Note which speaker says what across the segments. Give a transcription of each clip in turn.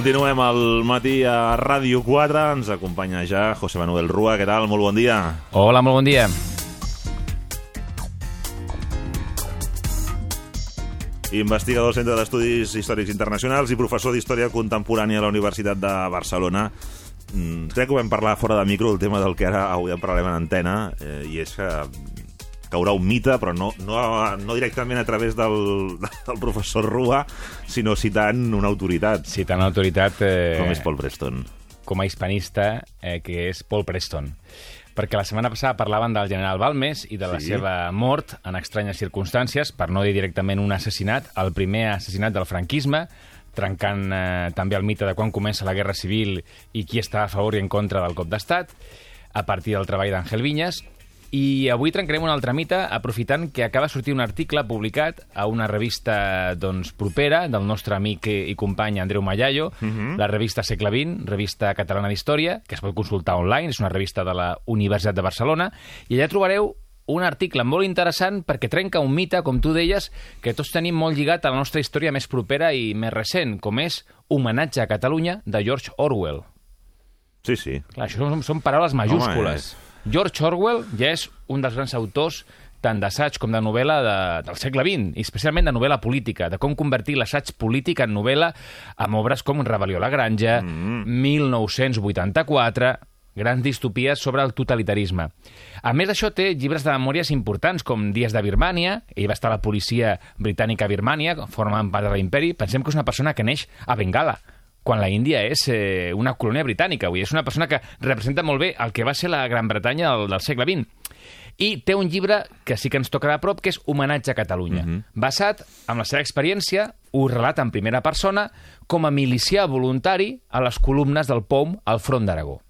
Speaker 1: Continuem al matí a Ràdio 4. Ens acompanya ja José Manuel Rua. Què tal? Molt bon dia.
Speaker 2: Hola, molt bon dia.
Speaker 1: Investigador del Centre d'Estudis Històrics Internacionals i professor d'Història Contemporània a la Universitat de Barcelona. Mm, crec que ho vam parlar fora de micro, el tema del que ara avui en parlarem en antena, eh, i és que caurà un mite, però no, no, no directament a través del, del professor Rua, sinó citant una autoritat,
Speaker 2: Citant l'autoritat eh,
Speaker 1: com és Paul Preston.
Speaker 2: com a hispanista, eh, que és Paul Preston. Perquè la setmana passada parlaven del general Balmes i de la
Speaker 1: Sí.
Speaker 2: seva mort en estranyes circumstàncies, per no dir directament un assassinat, el primer assassinat del franquisme, trencant eh, també el mite de quan comença la Guerra Civil i qui està a favor i en contra del cop d'estat, a partir del treball d'Àngel Vinyes. I avui trencarem un altre mite aprofitant que acaba de sortir un article publicat a una revista doncs, propera del nostre amic i company Andreu Mallayo, la revista Segle XX, revista catalana d'història, que es pot consultar online, és una revista de la Universitat de Barcelona, i allà trobareu un article molt interessant perquè trenca un mite, com tu deies, que tots tenim molt lligat a la nostra història més propera i més recent, com és Homenatge a Catalunya, de George Orwell.
Speaker 1: Sí, sí.
Speaker 2: Clar, això són, són paraules majúscules. George Orwell ja és un dels grans autors tant d'assaig com de novel·la de, del segle XX, i especialment de novel·la política, de com convertir l'assaig polític en novel·la amb obres com Rebel·lió a la Granja, mm. 1984, grans distopies sobre el totalitarisme. A més d'això, té llibres de memòries importants, com Dies de Birmània, ell va estar a la policia britànica a Birmània, formant part de l'imperi. Pensem que és una persona que neix a Bengala, quan la Índia és eh, una colònia britànica. Dir, és una persona que representa molt bé el que va ser la Gran Bretanya del, del segle XX. I té un llibre que sí que ens toca de prop, que és Homenatge a Catalunya. Mm -hmm. Basat en la seva experiència, ho relata en primera persona com a milicià voluntari a les columnes del POM al front d'Aragó.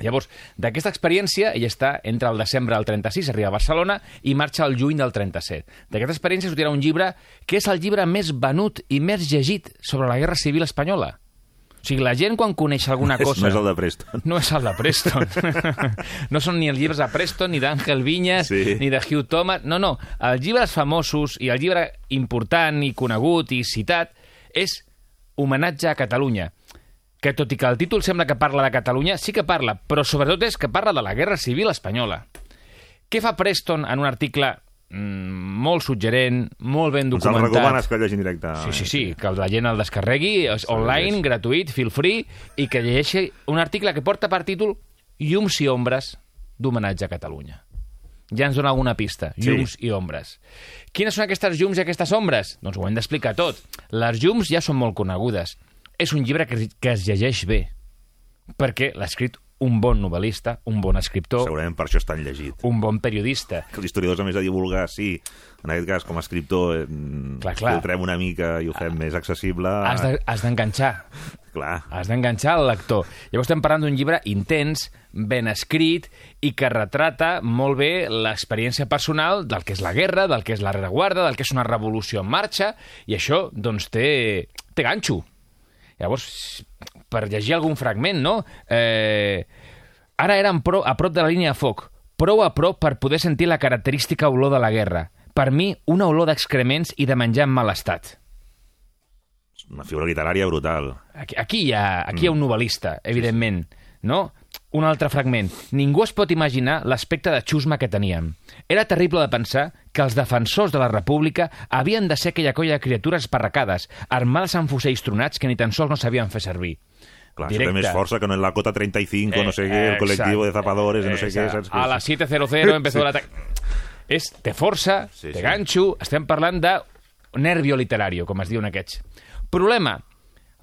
Speaker 2: Llavors, d'aquesta experiència, ell està entre el desembre del 36, arriba a Barcelona, i marxa al juny del 37. D'aquesta experiència sortirà un llibre que és el llibre més venut i més llegit sobre la Guerra Civil Espanyola. O sigui, la gent quan coneix alguna
Speaker 1: És-
Speaker 2: cosa...
Speaker 1: no és el de Preston.
Speaker 2: No és el de Preston. no són ni els llibres de Preston, ni d'Àngel Vinyes,
Speaker 1: Sí.
Speaker 2: ni de Hugh Thomas. No, no. Els llibres famosos i el llibre important i conegut i citat és Homenatge a Catalunya que tot i que el títol sembla que parla de Catalunya, sí que parla, però sobretot és que parla de la Guerra Civil Espanyola. Què fa Preston en un article molt suggerent, molt ben
Speaker 1: Ens el
Speaker 2: documentat?
Speaker 1: recomanes que el llegin directe.
Speaker 2: Sí, sí, sí, que la gent el descarregui, és online, gratuït, feel free, i que llegeixi un article que porta per títol Llums i ombres d'homenatge a Catalunya. Ja ens dona alguna pista.
Speaker 1: Sí.
Speaker 2: Llums i ombres. Quines són aquestes llums i aquestes ombres? Doncs ho hem d'explicar tot. Les llums ja són molt conegudes. És un llibre que, que es llegeix bé, perquè l'ha escrit un bon novel·lista, un bon escriptor,
Speaker 1: Segurament per això és tan llegit.
Speaker 2: un bon periodista.
Speaker 1: Que els historiadors, a més de divulgar, sí, en aquest cas, com a escriptor, eh,
Speaker 2: Clar, clar.
Speaker 1: filtrem una mica i ho fem més accessible.
Speaker 2: Has de- d'enganxar.
Speaker 1: Clar.
Speaker 2: Has d'enganxar el lector. Llavors estem parlant d'un llibre intens, ben escrit i que retrata molt bé l'experiència personal del que és la guerra, del que és la rereguarda, del que és una revolució en marxa, i això, doncs, té, té ganxo. Llavors, per llegir algun fragment, no? Eh, ara érem pro, a prop de la línia de foc, prou a prop per poder sentir la característica olor de la guerra. Per mi, una olor d'excrements i de menjar en mal estat.
Speaker 1: Una figura literària brutal.
Speaker 2: Aquí, aquí, hi ha, aquí hi ha un novel·lista, evidentment, no? Un altre fragment. Ningú es pot imaginar l'aspecte de xusma que teníem. Era terrible de pensar que els defensors de la república havien de ser aquella colla de criatures esparracades, armades amb fusells tronats que ni tan sols no sabien fer servir.
Speaker 1: Clar, això té més força que no en la cota 35, no sé què, el
Speaker 2: Eh,
Speaker 1: col·lectiu de zapadores, no sé què,
Speaker 2: Exacte.
Speaker 1: saps?
Speaker 2: A les 7.00 empezó l'atac. És, té força,
Speaker 1: Sí, sí.
Speaker 2: ganxo, estem parlant de nervio literario, com es diuen aquests. Problema,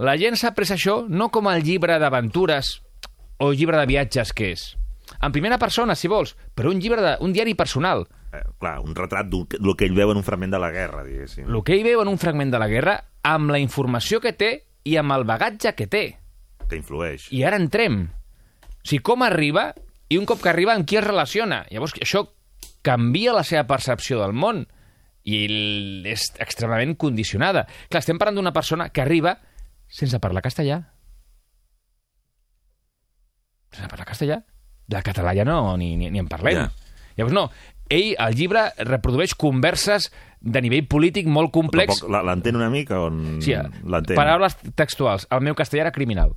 Speaker 2: la gent s'ha pres això no com el llibre d'aventures o llibre de viatges que és, en primera persona, si vols, però un llibre de, un diari personal.
Speaker 1: Eh, clar, un retrat del que ell veu en un fragment de la guerra, diguéssim.
Speaker 2: El que ell veu en un fragment de la guerra, amb la informació que té i amb el bagatge que té.
Speaker 1: Que influeix.
Speaker 2: I ara entrem. O sigui, com arriba i un cop que arriba amb qui es relaciona. Llavors, això canvia la seva percepció del món i és extremadament condicionada. Clar, estem parlant d'una persona que arriba sense parlar castellà. Sense parlar castellà. De català ja no, ni, ni, ni en parlem.
Speaker 1: Ja.
Speaker 2: Llavors, no, ell, al llibre, reprodueix converses de nivell polític molt complex.
Speaker 1: L'entén una mica on
Speaker 2: Sí,
Speaker 1: l'entén?
Speaker 2: paraules textuals. El meu castellà era criminal.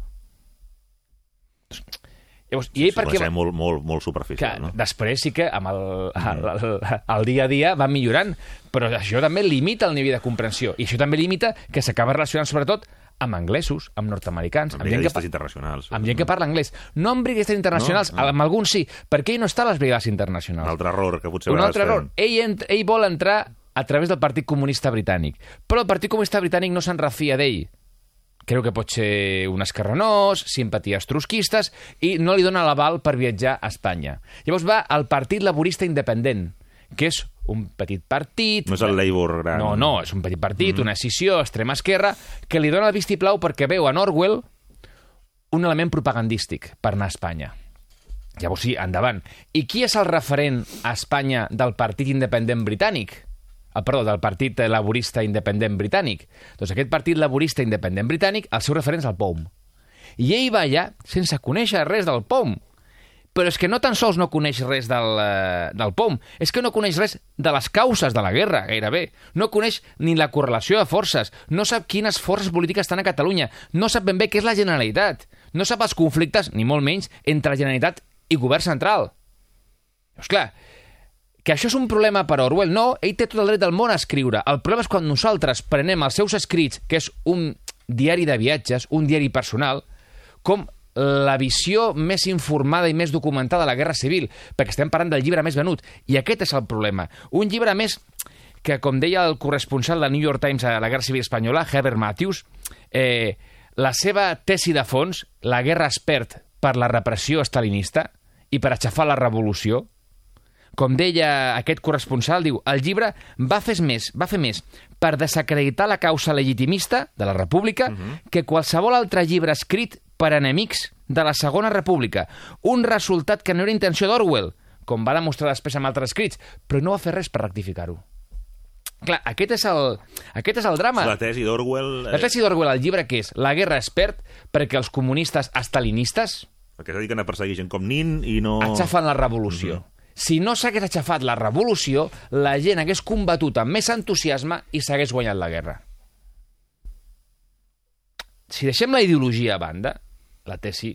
Speaker 2: Llavors, i ell per què...
Speaker 1: Va ser molt, molt, molt
Speaker 2: Que
Speaker 1: superficial, no?
Speaker 2: després sí que amb el, el, el, el dia a dia va millorant, però això també limita el nivell de comprensió. I això també limita que s'acaba relacionant sobretot amb anglesos, amb nord-americans,
Speaker 1: Amb
Speaker 2: amb, gent que,
Speaker 1: internacionals.
Speaker 2: amb gent que parla anglès. No amb brigadistes internacionals,
Speaker 1: No? Ah.
Speaker 2: amb alguns sí, perquè ell no està a les brigades internacionals.
Speaker 1: Un altre error que potser
Speaker 2: Un altre error. Ell, ent, ell vol entrar a través del Partit Comunista Britànic. Però el Partit Comunista Britànic no se'n refia d'ell. Creu que pot ser un escarrenós, simpaties trotskistes, i no li dona l'aval per viatjar a Espanya. Llavors va al Partit Laborista Independent, que és un petit partit...
Speaker 1: No és el Labour gran.
Speaker 2: No, no, és un petit partit, mm. una escissió, extrema esquerra, que li dona el vistiplau perquè veu en Orwell un element propagandístic per anar a Espanya. Llavors sí, endavant. I qui és el referent a Espanya del Partit Independent Britànic? Ah, perdó, del Partit Laborista Independent Britànic. Doncs aquest Partit Laborista Independent Britànic, el seu referent és el POM. I ell va allà sense conèixer res del POM. Però és que no tan sols no coneix res del, eh, del POM, és que no coneix res de les causes de la guerra, gairebé. No coneix ni la correlació de forces, no sap quines forces polítiques estan a Catalunya, no sap ben bé què és la Generalitat, no sap els conflictes, ni molt menys, entre la Generalitat i govern central. Llavors, clar, que això és un problema per Orwell, no, ell té tot el dret del món a escriure. El problema és quan nosaltres prenem els seus escrits, que és un diari de viatges, un diari personal, com la visió més informada i més documentada de la Guerra Civil, perquè estem parlant del llibre més venut. I aquest és el problema. Un llibre més que, com deia el corresponsal del New York Times a la Guerra Civil Espanyola, Herbert Matthews, eh, la seva tesi de fons, la guerra es perd per la repressió estalinista i per aixafar la revolució, com deia aquest corresponsal, diu, el llibre va fer més, va fer més per desacreditar la causa legitimista de la República uh -huh. que qualsevol altre llibre escrit per enemics de la Segona República. Un resultat que no era intenció d'Orwell, com va demostrar després amb altres escrits, però no va fer res per rectificar-ho. Clar, aquest és el, aquest és el drama.
Speaker 1: La tesi d'Orwell... eh,
Speaker 2: La tesi d'Orwell al llibre que és la guerra es perd perquè els comunistes estalinistes
Speaker 1: Que es dediquen a perseguir gent com Nin i no...
Speaker 2: aixafen la revolució. Si no s'hagués aixafat la revolució, la gent hagués combatut amb més entusiasme i s'hagués guanyat la guerra. Si deixem la ideologia a banda, la tesi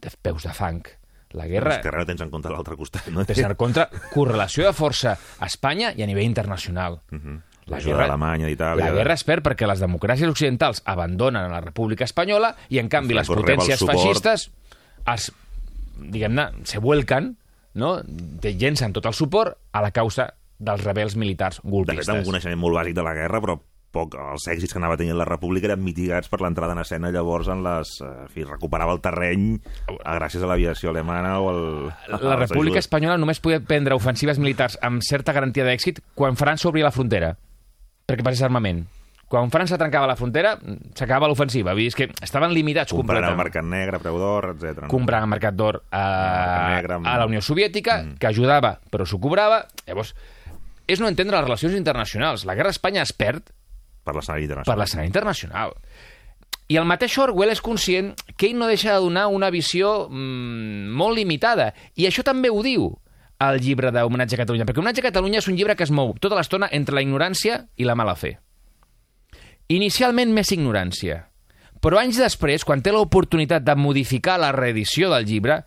Speaker 2: té peus de fang. La guerra
Speaker 1: És que res tens en compte l'altre costat, no?
Speaker 2: té en contra correlació de força a Espanya i a nivell internacional.
Speaker 1: La guerra d'Alemanya, d'Itàlia...
Speaker 2: La guerra es perd perquè les democràcies occidentals abandonen la República Espanyola i, en canvi, les potències feixistes es, diguem-ne, se vuelcan, no? Te llencen tot el suport a la causa dels rebels militars
Speaker 1: De fet,
Speaker 2: golpistes.
Speaker 1: amb un coneixement molt bàsic de la guerra, però poc, els èxits que anava tenint la República eren mitigats per l'entrada en escena llavors en les... eh, En fi, recuperava el terreny a, gràcies a l'aviació alemana o el...
Speaker 2: La República Espanyola només podia prendre ofensives militars amb certa garantia d'èxit quan França obria la frontera, perquè passés armament. Quan França trencava la frontera, s'acabava l'ofensiva. Vull dir, és que estaven limitats
Speaker 1: Comprant al
Speaker 2: completament.
Speaker 1: mercat negre, preu d'or, etc.
Speaker 2: comprant al mercat d'or a,
Speaker 1: negre amb-
Speaker 2: a la Unió Soviètica, mm. que ajudava però s'ho cobrava. Llavors, és no entendre les relacions internacionals. La guerra a Espanya es perd
Speaker 1: Per l'escenari
Speaker 2: per
Speaker 1: internacional.
Speaker 2: l'escenari internacional. I el mateix Orwell és conscient que ell no deixa de donar una visió mm, molt limitada. I això també ho diu el llibre d'Homenatge a Catalunya, perquè Homenatge a Catalunya és un llibre que es mou tota l'estona entre la ignorància i la mala fe. Inicialment més ignorància, però anys després, quan té l'oportunitat de modificar la reedició del llibre,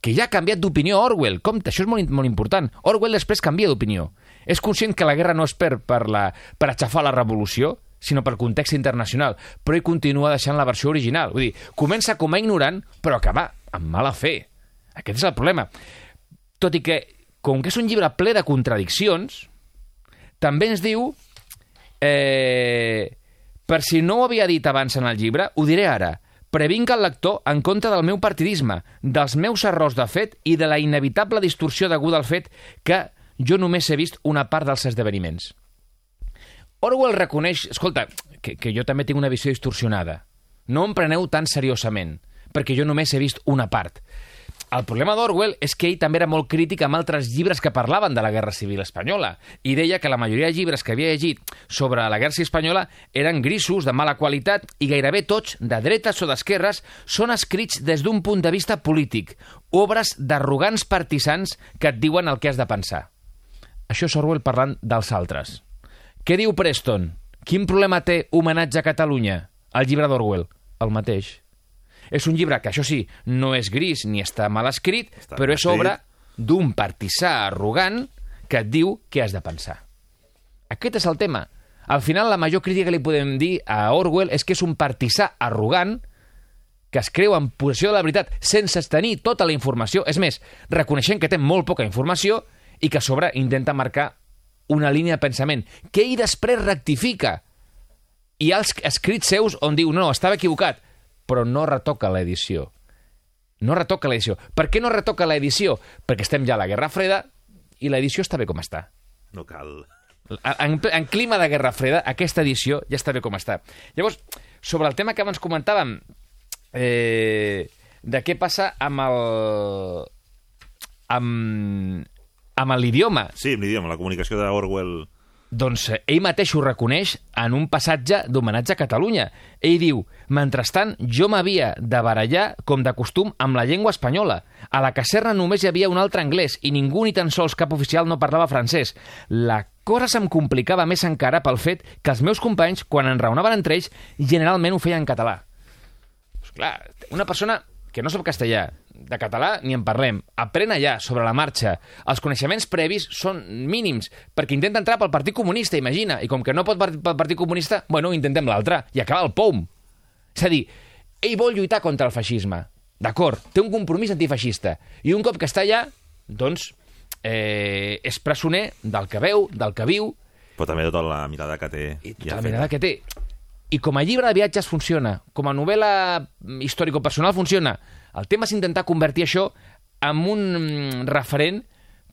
Speaker 2: que ja ha canviat d'opinió Orwell. Compte, això és molt, molt important. Orwell després canvia d'opinió. És conscient que la guerra no es perd per, la, per aixafar la revolució, sinó per context internacional, però ell continua deixant la versió original. Vull dir, comença com a ignorant, però acaba amb mala fe. Aquest és el problema. Tot i que, com que és un llibre ple de contradiccions, també ens diu eh, per si no ho havia dit abans en el llibre, ho diré ara. Previnc el lector en compte del meu partidisme, dels meus errors de fet i de la inevitable distorsió deguda al fet que jo només he vist una part dels esdeveniments. Orwell reconeix, escolta, que, que jo també tinc una visió distorsionada. No em preneu tan seriosament, perquè jo només he vist una part. El problema d'Orwell és que ell també era molt crític amb altres llibres que parlaven de la Guerra Civil Espanyola i deia que la majoria de llibres que havia llegit sobre la Guerra Civil Espanyola eren grisos, de mala qualitat i gairebé tots, de dretes o d'esquerres, són escrits des d'un punt de vista polític, obres d'arrogants partisans que et diuen el que has de pensar. Això és Orwell parlant dels altres. Què diu Preston? Quin problema té Homenatge a Catalunya? El llibre d'Orwell. El mateix. És un llibre que, això sí, no és gris ni està mal escrit,
Speaker 1: Està
Speaker 2: però és obra d'un partisà arrogant que et diu què has de pensar. Aquest és el tema. Al final, la major crítica que li podem dir a Orwell és que és un partisà arrogant que es creu en possessió de la veritat sense tenir tota la informació. És més, reconeixent que té molt poca informació i que a sobre intenta marcar una línia de pensament que ell després rectifica. Hi ha els escrits seus on diu, no, estava equivocat, però no retoca l'edició. No retoca l'edició. Per què no retoca l'edició? Perquè estem ja a la Guerra Freda i l'edició està bé com està.
Speaker 1: No cal.
Speaker 2: En, en clima de Guerra Freda, aquesta edició ja està bé com està. Llavors, sobre el tema que abans comentàvem, eh, de què passa amb el... amb, amb l'idioma.
Speaker 1: Sí, amb l'idioma, la comunicació d'Orwell...
Speaker 2: Doncs eh, ell mateix ho reconeix en un passatge d'homenatge a Catalunya. Ell diu, mentrestant, jo m'havia de barallar, com de costum, amb la llengua espanyola. A la caserna només hi havia un altre anglès i ningú ni tan sols cap oficial no parlava francès. La cosa se'm complicava més encara pel fet que els meus companys, quan enraonaven entre ells, generalment ho feien en català. Pues clar, una persona que no sap castellà, de català ni en parlem, aprèn allà, sobre la marxa. Els coneixements previs són mínims, perquè intenta entrar pel Partit Comunista, imagina, i com que no pot pel Partit Comunista, bueno, intentem l'altre, i acaba el POUM. És a dir, ell vol lluitar contra el feixisme, d'acord, té un compromís antifeixista, i un cop que està allà, doncs, eh, és presoner del que veu, del que viu,
Speaker 1: Però també tota la mirada que té.
Speaker 2: i
Speaker 1: ja
Speaker 2: tota la
Speaker 1: feta.
Speaker 2: mirada que té. I com a llibre de viatges funciona, com a novel·la històrico-personal funciona. El tema és intentar convertir això en un mm, referent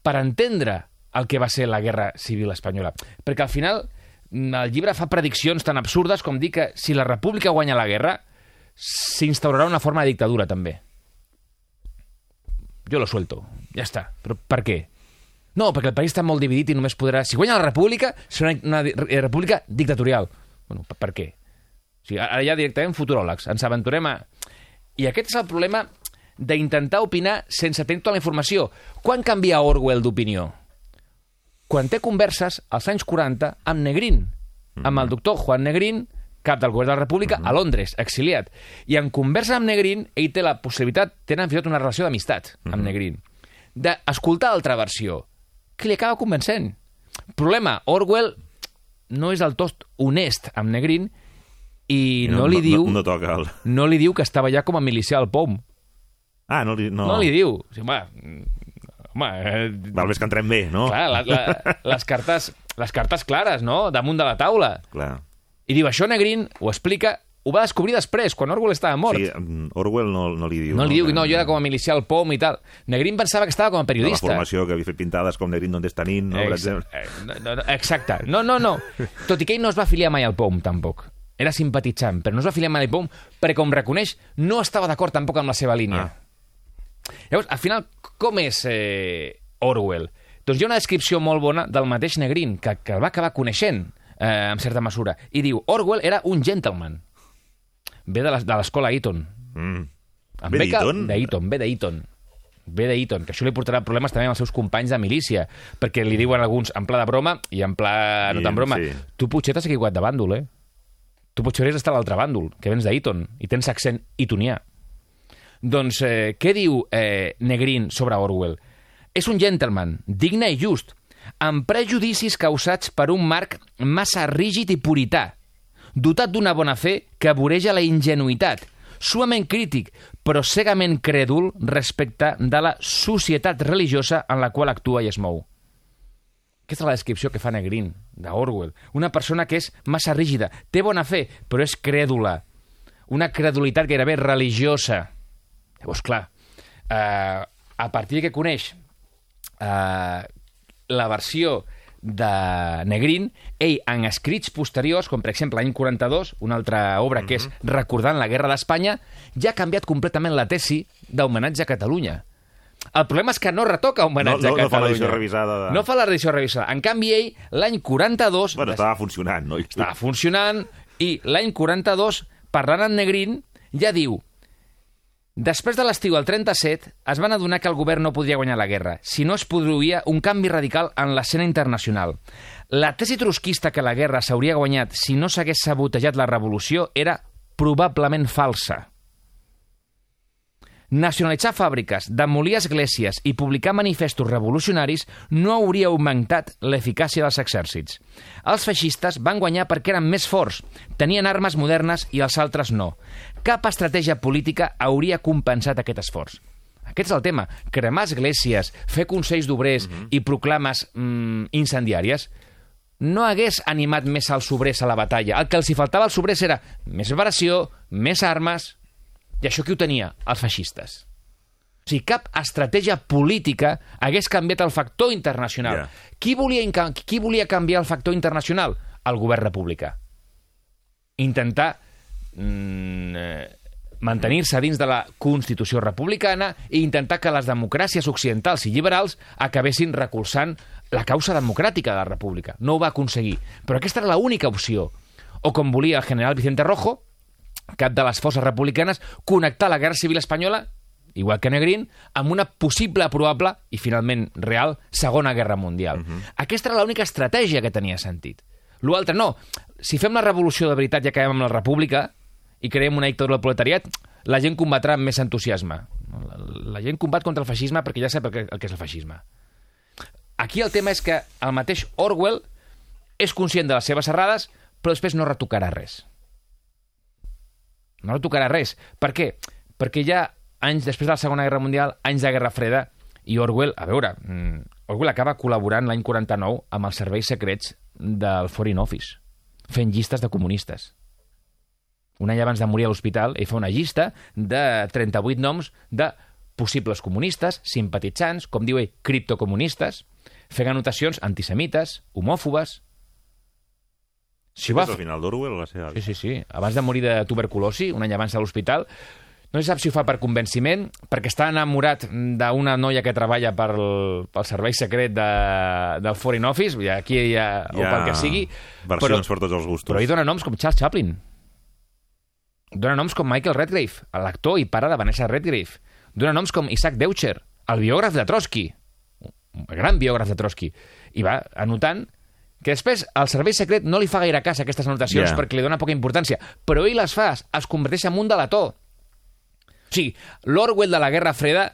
Speaker 2: per entendre el que va ser la Guerra Civil Espanyola. Perquè al final mm, el llibre fa prediccions tan absurdes com dir que si la República guanya la guerra, s'instaurarà una forma de dictadura també. Jo lo suelto, ja està. Però per què? No, perquè el país està molt dividit i només podrà... Si guanya la república, serà una, eh, república dictatorial. Bueno, per, per què? O sigui, ara ja directament futuròlegs, ens aventurem a... I aquest és el problema d'intentar opinar sense tenir tota la informació. Quan canvia Orwell d'opinió? Quan té converses als anys 40 amb Negrín, amb el doctor Juan Negrín, cap del govern de la República, a Londres, exiliat. I en conversa amb Negrín, ell té la possibilitat, tenen fins i tot una relació d'amistat amb Negrín, d'escoltar l'altra versió, que li acaba convencent. Problema, Orwell no és del tot honest amb Negrín i no, li diu
Speaker 1: No, no toca el...
Speaker 2: no li diu que estava ja com a milicià al POM.
Speaker 1: Ah, no, li, no.
Speaker 2: No, li diu. O sigui, home, home eh,
Speaker 1: Val més que entrem bé, no?
Speaker 2: clar, la, la, les, cartes, les cartes clares, no?, damunt de la taula.
Speaker 1: Clar.
Speaker 2: I diu, això Negrín ho explica, ho va descobrir després, quan Orwell estava mort.
Speaker 1: Sí, mm, Orwell no, no li diu.
Speaker 2: no li diu,
Speaker 1: Que-
Speaker 2: no, jo era com a milicià al POM i tal. Negrín pensava que estava com a
Speaker 1: la
Speaker 2: periodista.
Speaker 1: formació que havia fet pintades com Negrín d'on està Nin, no? Per
Speaker 2: Ex-
Speaker 1: exemple.
Speaker 2: eh, no, no, no, Exacte. No, no, no. Tot i que ell no es va afiliar mai al POM, tampoc. Era simpatitzant, però no es va afiliar mai al POM perquè, com reconeix, no estava d'acord tampoc amb la seva línia.
Speaker 1: Ah.
Speaker 2: Llavors, al final, com és eh, Orwell? Doncs hi ha una descripció molt bona del mateix Negrín, que, que el va acabar coneixent, eh, en certa mesura. I diu, Orwell era un gentleman. Ve de les- de l'escola Eton.
Speaker 1: Mm. Ve d'Eton?
Speaker 2: D'Eton, ve d'Eton. Ve d'Eton, que això li portarà problemes també amb els seus companys de milícia, perquè li diuen alguns en pla de broma i en pla no tan broma.
Speaker 1: sí.
Speaker 2: Tu potser t'has equivocat de bàndol, eh? Tu potser hauries d'estar a l'altre bàndol, que vens d'Eton, i tens accent etonià. Doncs eh, què diu eh, Negrín sobre Orwell? És un gentleman, digne i just, amb prejudicis causats per un marc massa rígid i purità, dotat d'una bona fe que voreja la ingenuïtat, suament crític, però cegament crèdul respecte de la societat religiosa en la qual actua i es mou. Aquesta és la descripció que fa Negrín, d'Orwell. Una persona que és massa rígida, té bona fe, però és crèdula. una credulitat gairebé religiosa. Llavors, clar, eh, a partir que coneix eh, la versió de Negrín, ell, en escrits posteriors, com per exemple l'any 42, una altra obra que és Recordant la Guerra d'Espanya, ja ha canviat completament la tesi d'homenatge a Catalunya. El problema és que no retoca homenatge
Speaker 1: No- no-
Speaker 2: a
Speaker 1: no fa
Speaker 2: Catalunya.
Speaker 1: l'edició revisada de-
Speaker 2: No fa la revisió revisada. En canvi, ell, l'any 42...
Speaker 1: Bueno, estava funcionant, no?
Speaker 2: estava funcionant i l'any 42, parlant en Negrín, ja diu Després de l'estiu del 37, es van adonar que el govern no podria guanyar la guerra si no es produïa un canvi radical en l'escena internacional. La tesi trotskista que la guerra s'hauria guanyat si no s'hagués sabotejat la revolució era probablement falsa. Nacionalitzar fàbriques, demolir esglésies i publicar manifestos revolucionaris no hauria augmentat l'eficàcia dels exèrcits. Els feixistes van guanyar perquè eren més forts, tenien armes modernes i els altres no. Cap estratègia política hauria compensat aquest esforç. Aquest és el tema. Cremar esglésies, fer consells d'obrers i proclames mm, incendiàries no hagués animat més als obrers a la batalla. El que els hi faltava als obrers era més operació, més armes... I això qui ho tenia? Els feixistes. O sigui, cap estratègia política hagués canviat el factor internacional.
Speaker 1: Ja.
Speaker 2: Qui, volia, qui volia canviar el factor internacional? El govern republicà. Intentar mm, eh, mantenir-se dins de la Constitució republicana i intentar que les democràcies occidentals i liberals acabessin recolzant la causa democràtica de la república. No ho va aconseguir. Però aquesta era l'única opció. O com volia el general Vicente Rojo, cap de les forces republicanes, connectar la Guerra Civil Espanyola, igual que Negrín, amb una possible, probable i finalment real Segona Guerra Mundial. Uh -huh. Aquesta era l'única estratègia que tenia sentit. L'altre no. Si fem la revolució de veritat i acabem amb la república i creem una dictadura del proletariat, la gent combatrà amb més entusiasme. La, la gent combat contra el feixisme perquè ja sap el que, el que és el feixisme. Aquí el tema és que el mateix Orwell és conscient de les seves errades, però després no retocarà res no tocarà res. Per què? Perquè ja anys després de la Segona Guerra Mundial, anys de Guerra Freda, i Orwell, a veure, mm, Orwell acaba col·laborant l'any 49 amb els serveis secrets del Foreign Office, fent llistes de comunistes. Un any abans de morir a l'hospital, ell fa una llista de 38 noms de possibles comunistes, simpatitzants, com diu ell, criptocomunistes, fent anotacions antisemites, homòfobes... Si va
Speaker 1: Al final d'Orwell, la seva...
Speaker 2: Sí, sí, sí. Abans de morir de tuberculosi, un any abans a l'hospital, no se sap si ho fa per convenciment, perquè està enamorat d'una noia que treballa per el, pel servei secret de, del Foreign Office, i aquí ja, o pel que sigui,
Speaker 1: Versions per tots els gustos.
Speaker 2: però ell dona noms com Charles Chaplin. Dona noms com Michael Redgrave, l'actor i pare de Vanessa Redgrave. Dona noms com Isaac Deutscher, el biògraf de Trotsky, un gran biògraf de Trotsky. I va anotant que després el servei secret no li fa gaire cas a aquestes anotacions
Speaker 1: Ja.
Speaker 2: perquè li dona poca importància, però ell les fa, es converteix en un delató. O sigui, l'Orwell de la Guerra Freda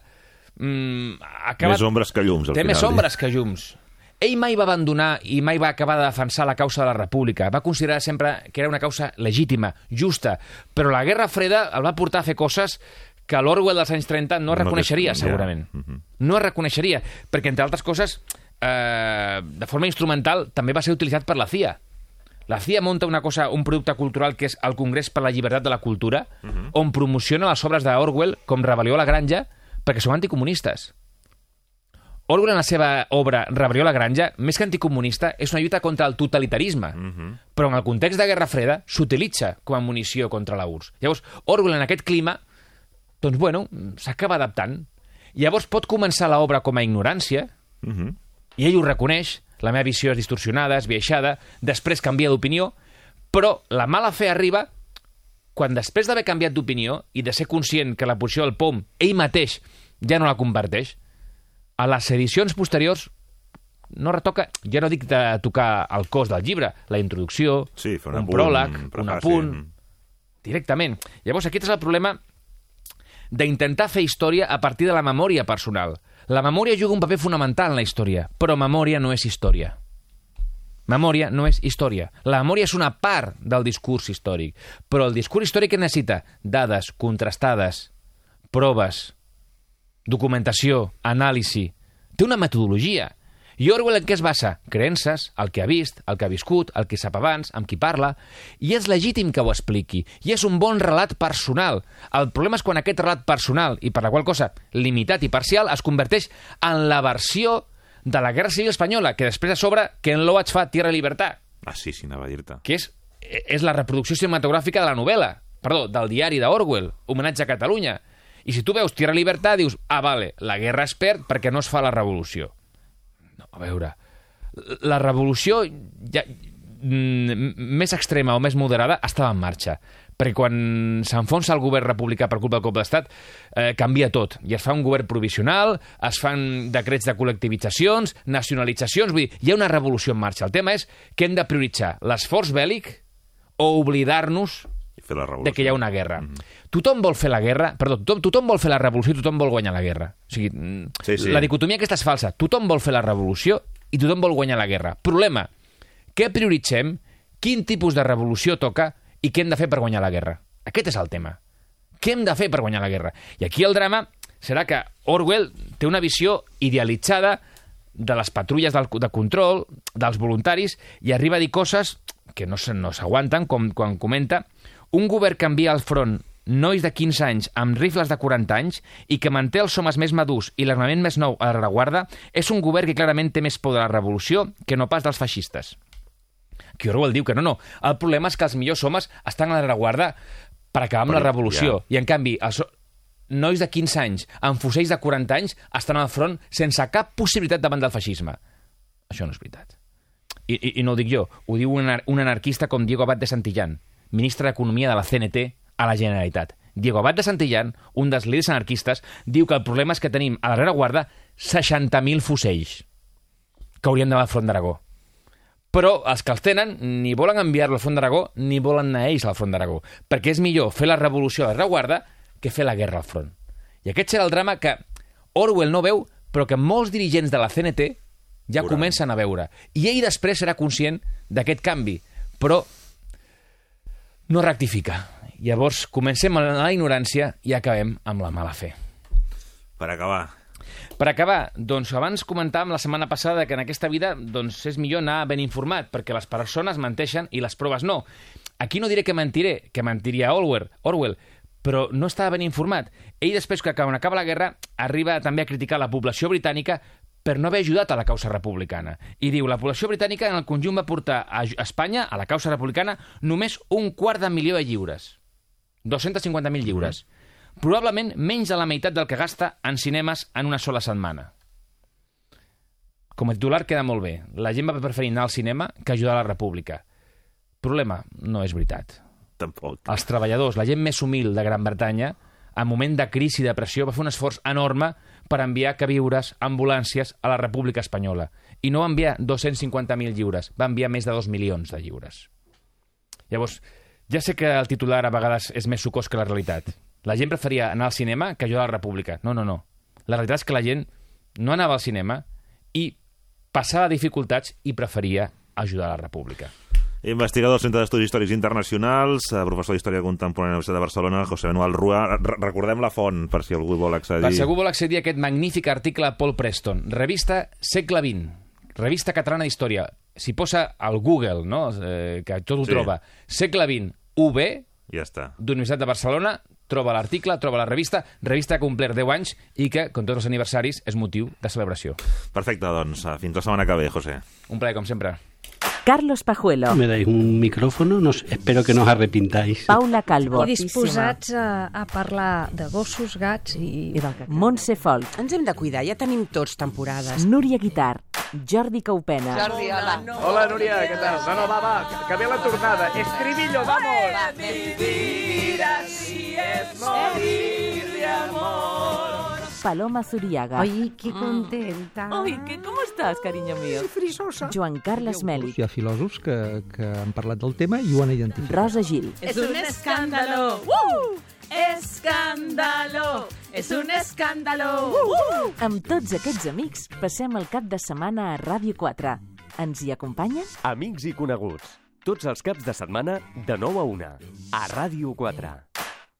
Speaker 2: mm, acaba...
Speaker 1: Més ombres que llums, al
Speaker 2: Té
Speaker 1: final.
Speaker 2: més ombres que llums. Ell mai va abandonar i mai va acabar de defensar la causa de la república. Va considerar sempre que era una causa legítima, justa, però la Guerra Freda el va portar a fer coses que l'Orwell dels anys 30 no
Speaker 1: No
Speaker 2: reconeixeria, segurament.
Speaker 1: Mhm.
Speaker 2: No reconeixeria, perquè, entre altres coses, eh, de forma instrumental, també va ser utilitzat per la CIA. La CIA monta una cosa, un producte cultural que és el Congrés per la Llibertat de la Cultura, on promociona les obres d'Orwell com Rebel·lió a la Granja perquè són anticomunistes. Orwell, en la seva obra Rebel·lió a la Granja, més que anticomunista, és una lluita contra el totalitarisme. Però en el context de Guerra Freda s'utilitza com a munició contra la URSS. Llavors, Orwell, en aquest clima, doncs, bueno, s'acaba adaptant. Llavors pot començar l'obra com a ignorància,
Speaker 1: Mhm.
Speaker 2: I ell ho reconeix, la meva visió és distorsionada, esbiaixada, després canvia d'opinió, però la mala fe arriba quan després d'haver canviat d'opinió i de ser conscient que la posició del POM ell mateix ja no la comparteix, a les edicions posteriors no retoca, ja no dic de tocar el cos del llibre, la introducció,
Speaker 1: Sí, un
Speaker 2: un
Speaker 1: apunt,
Speaker 2: pròleg,
Speaker 1: un
Speaker 2: apunt, directament. Llavors, aquest és el problema d'intentar fer història a partir de la memòria personal. La memòria juga un paper fonamental en la història, però memòria no és història. Memòria no és història. La memòria és una part del discurs històric, però el discurs històric necessita dades contrastades, proves, documentació, anàlisi. Té una metodologia. I Orwell en què es basa? Creences, el que ha vist, el que ha viscut, el que sap abans, amb qui parla, i és legítim que ho expliqui, i és un bon relat personal. El problema és quan aquest relat personal, i per la qual cosa limitat i parcial, es converteix en la versió de la Guerra Civil Espanyola, que després a sobre Ken Loach fa Tierra i Libertad,
Speaker 1: Ah, sí, sí, anava a dir-te.
Speaker 2: que és, és la reproducció cinematogràfica de la novel·la, perdó, del diari d'Orwell, homenatge a Catalunya. I si tu veus Tierra Libertad, dius, ah, vale, la guerra es perd perquè no es fa la revolució. No, a veure, la revolució ja, mm, més extrema o més moderada estava en marxa perquè quan s'enfonsa el govern republicà per culpa del cop d'estat, eh, canvia tot. I es fa un govern provisional, es fan decrets de col·lectivitzacions, nacionalitzacions, vull dir, hi ha una revolució en marxa. El tema és que hem de prioritzar l'esforç bèl·lic o oblidar-nos
Speaker 1: fer la revolució.
Speaker 2: de que hi ha una guerra. Mm -hmm. Tothom vol fer la guerra, perdó, tothom, tothom vol fer la revolució i tothom vol guanyar la guerra. O sigui, mm,
Speaker 1: Sí, sí.
Speaker 2: la dicotomia aquesta és falsa. Tothom vol fer la revolució i tothom vol guanyar la guerra. Problema, què prioritzem, quin tipus de revolució toca i què hem de fer per guanyar la guerra? Aquest és el tema. Què hem de fer per guanyar la guerra? I aquí el drama serà que Orwell té una visió idealitzada de les patrulles del, de control, dels voluntaris, i arriba a dir coses que no se- no s'aguanten, com quan comenta un govern que envia al front nois de 15 anys amb rifles de 40 anys i que manté els homes més madurs i l'armament més nou a la rereguarda és un govern que clarament té més por de la revolució que no pas dels feixistes. Que Orwell diu que no, no. El problema és que els millors homes estan a la rereguarda per acabar amb
Speaker 1: Però,
Speaker 2: la revolució. I, en canvi, els nois de 15 anys amb fusells de 40 anys estan al front sense cap possibilitat davant del feixisme. Això no és veritat. I, i, i no ho dic jo, ho diu un, anar- un anarquista com Diego Abad de Santillán, ministre d'Economia de la CNT a la Generalitat. Diego Abad de Santillán, un dels líders anarquistes, diu que el problema és que tenim a la rereguarda 60.000 fusells que haurien d'anar al front d'Aragó. Però els que els tenen ni volen enviar-lo al front d'Aragó ni volen anar ells al front d'Aragó, perquè és millor fer la revolució a la rereguarda que fer la guerra al front. I aquest serà el drama que Orwell no veu, però que molts dirigents de la CNT ja
Speaker 1: Veuran.
Speaker 2: comencen a veure. I ell després serà conscient d'aquest canvi, però no rectifica. Llavors comencem amb la ignorància i acabem amb la mala fe.
Speaker 1: Per acabar,
Speaker 2: Per acabar, doncs abans comentàvem la setmana passada que en aquesta vida doncs, és millor anar ben informat, perquè les persones menteixen i les proves no. Aquí no diré que mentiré, que mentiria Orwell, Orwell però no estava ben informat. Ell, després que quan acaba la guerra, arriba també a criticar la població britànica per no haver ajudat a la causa republicana. I diu, la població britànica en el conjunt va portar a Espanya, a la causa republicana, només un quart de milió de lliures. 250.000 lliures. Probablement menys de la meitat del que gasta en cinemes en una sola setmana. Com a titular queda molt bé. La gent va preferir anar al cinema que ajudar a la república. Problema, no és veritat.
Speaker 1: tampoc.
Speaker 2: Els treballadors, la gent més humil de Gran Bretanya, en moment de crisi i depressió, va fer un esforç enorme per enviar queviures, ambulàncies a la República Espanyola. I no va enviar 250.000 lliures, va enviar més de 2 milions de lliures. Llavors, ja sé que el titular a vegades és més sucós que la realitat. La gent preferia anar al cinema que ajudar a la República. No, no, no. La realitat és que la gent no anava al cinema i passava dificultats i preferia ajudar a la República.
Speaker 1: Investigador del Centre d'Estudis Històrics Internacionals, eh, professor d'Història Contemporània a la Universitat de Barcelona, José Manuel Rua. Re recordem la font, per si algú vol accedir.
Speaker 2: Per si algú vol accedir a aquest magnífic article de Paul Preston, revista Segle XX, revista catalana d'història. Si posa al Google, no? eh, que tot ho
Speaker 1: Sí.
Speaker 2: troba, Segle XX UB,
Speaker 1: Ja està.
Speaker 2: d'Universitat de Barcelona, troba l'article, troba la revista, revista que ha complert 10 anys i que, com tots els aniversaris, és motiu de celebració.
Speaker 1: Perfecte, doncs, fins la setmana que ve, José.
Speaker 2: Un plaer, com sempre.
Speaker 3: Carlos Pajuelo,
Speaker 4: Me dais un micrófono, no sé, espero que no os arrepintáis.
Speaker 3: Paula Calvo,
Speaker 5: I disposats a, a parlar de gossos, gats i...
Speaker 3: Montse Folk,
Speaker 6: Ens hem de cuidar, ja tenim tots temporades.
Speaker 3: Núria Guitar, Jordi Caupena,
Speaker 6: Jordi, hola.
Speaker 2: Hola, Núria, què tal? No, no, va, va, que, ve la tornada. Estribillo, vamos!
Speaker 3: Paloma Zuriaga.
Speaker 5: Ai, que contenta.
Speaker 3: Ai, que, com estàs, carinyo mío?
Speaker 5: frisosa.
Speaker 3: Joan Carles Mèlic,
Speaker 7: Hi ha filòsofs que, que han parlat del tema i ho han identificat.
Speaker 3: Rosa Gil,
Speaker 8: Es un escándalo. ¡Uh! Escándalo. Es un escándalo. ¡Uh!
Speaker 3: amb tots aquests amics passem el cap de setmana a Ràdio 4. Ens hi acompanyen?
Speaker 9: Amics i coneguts. Tots els caps de setmana de 9 a 1. A Ràdio 4.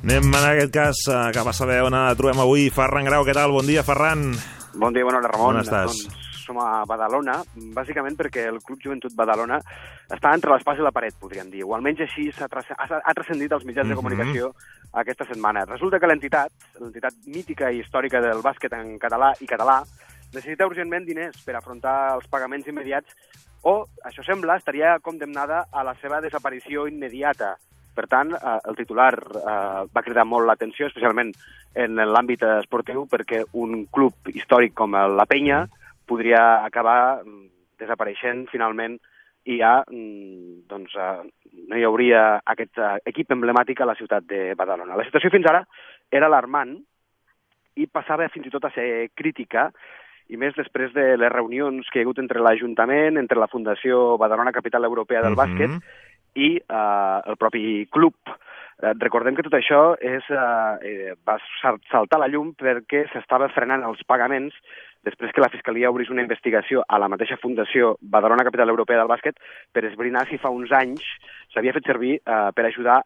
Speaker 1: Anem en aquest cas cap a saber on trobem avui. Ferran Grau, què tal? Bon dia, Ferran.
Speaker 10: Bon dia, bona hora, Ramon.
Speaker 1: On estàs?
Speaker 10: Doncs som a Badalona, bàsicament perquè el Club Joventut Badalona està entre l'espasa i la paret, podríem dir, o almenys així ha transcendit als mitjans mm -hmm. de
Speaker 1: Mhm.
Speaker 10: comunicació aquesta setmana. Resulta que l'entitat, l'entitat mítica i històrica del bàsquet en català i català, necessita urgentment diners per afrontar els pagaments immediats o, això sembla, estaria condemnada a la seva desaparició immediata. Per tant, eh, el titular eh, va cridar molt l'atenció, especialment en l'àmbit esportiu, perquè un club històric com la Penya podria acabar mm, desapareixent finalment i ja mm, doncs, eh, no hi hauria aquest eh, equip emblemàtic a la ciutat de Badalona. La situació fins ara era alarmant i passava fins i tot a ser crítica, i més després de les reunions que hi ha hagut entre l'Ajuntament, entre la Fundació Badalona Capital Europea del
Speaker 1: Mhm.
Speaker 10: Bàsquet i eh, el propi club. Eh, recordem que tot això és, eh, eh, va sal- saltar la llum perquè s'estava frenant els pagaments després que la Fiscalia obrís una investigació a la mateixa Fundació Badalona Capital Europea del Bàsquet per esbrinar si fa uns anys s'havia fet servir eh, per ajudar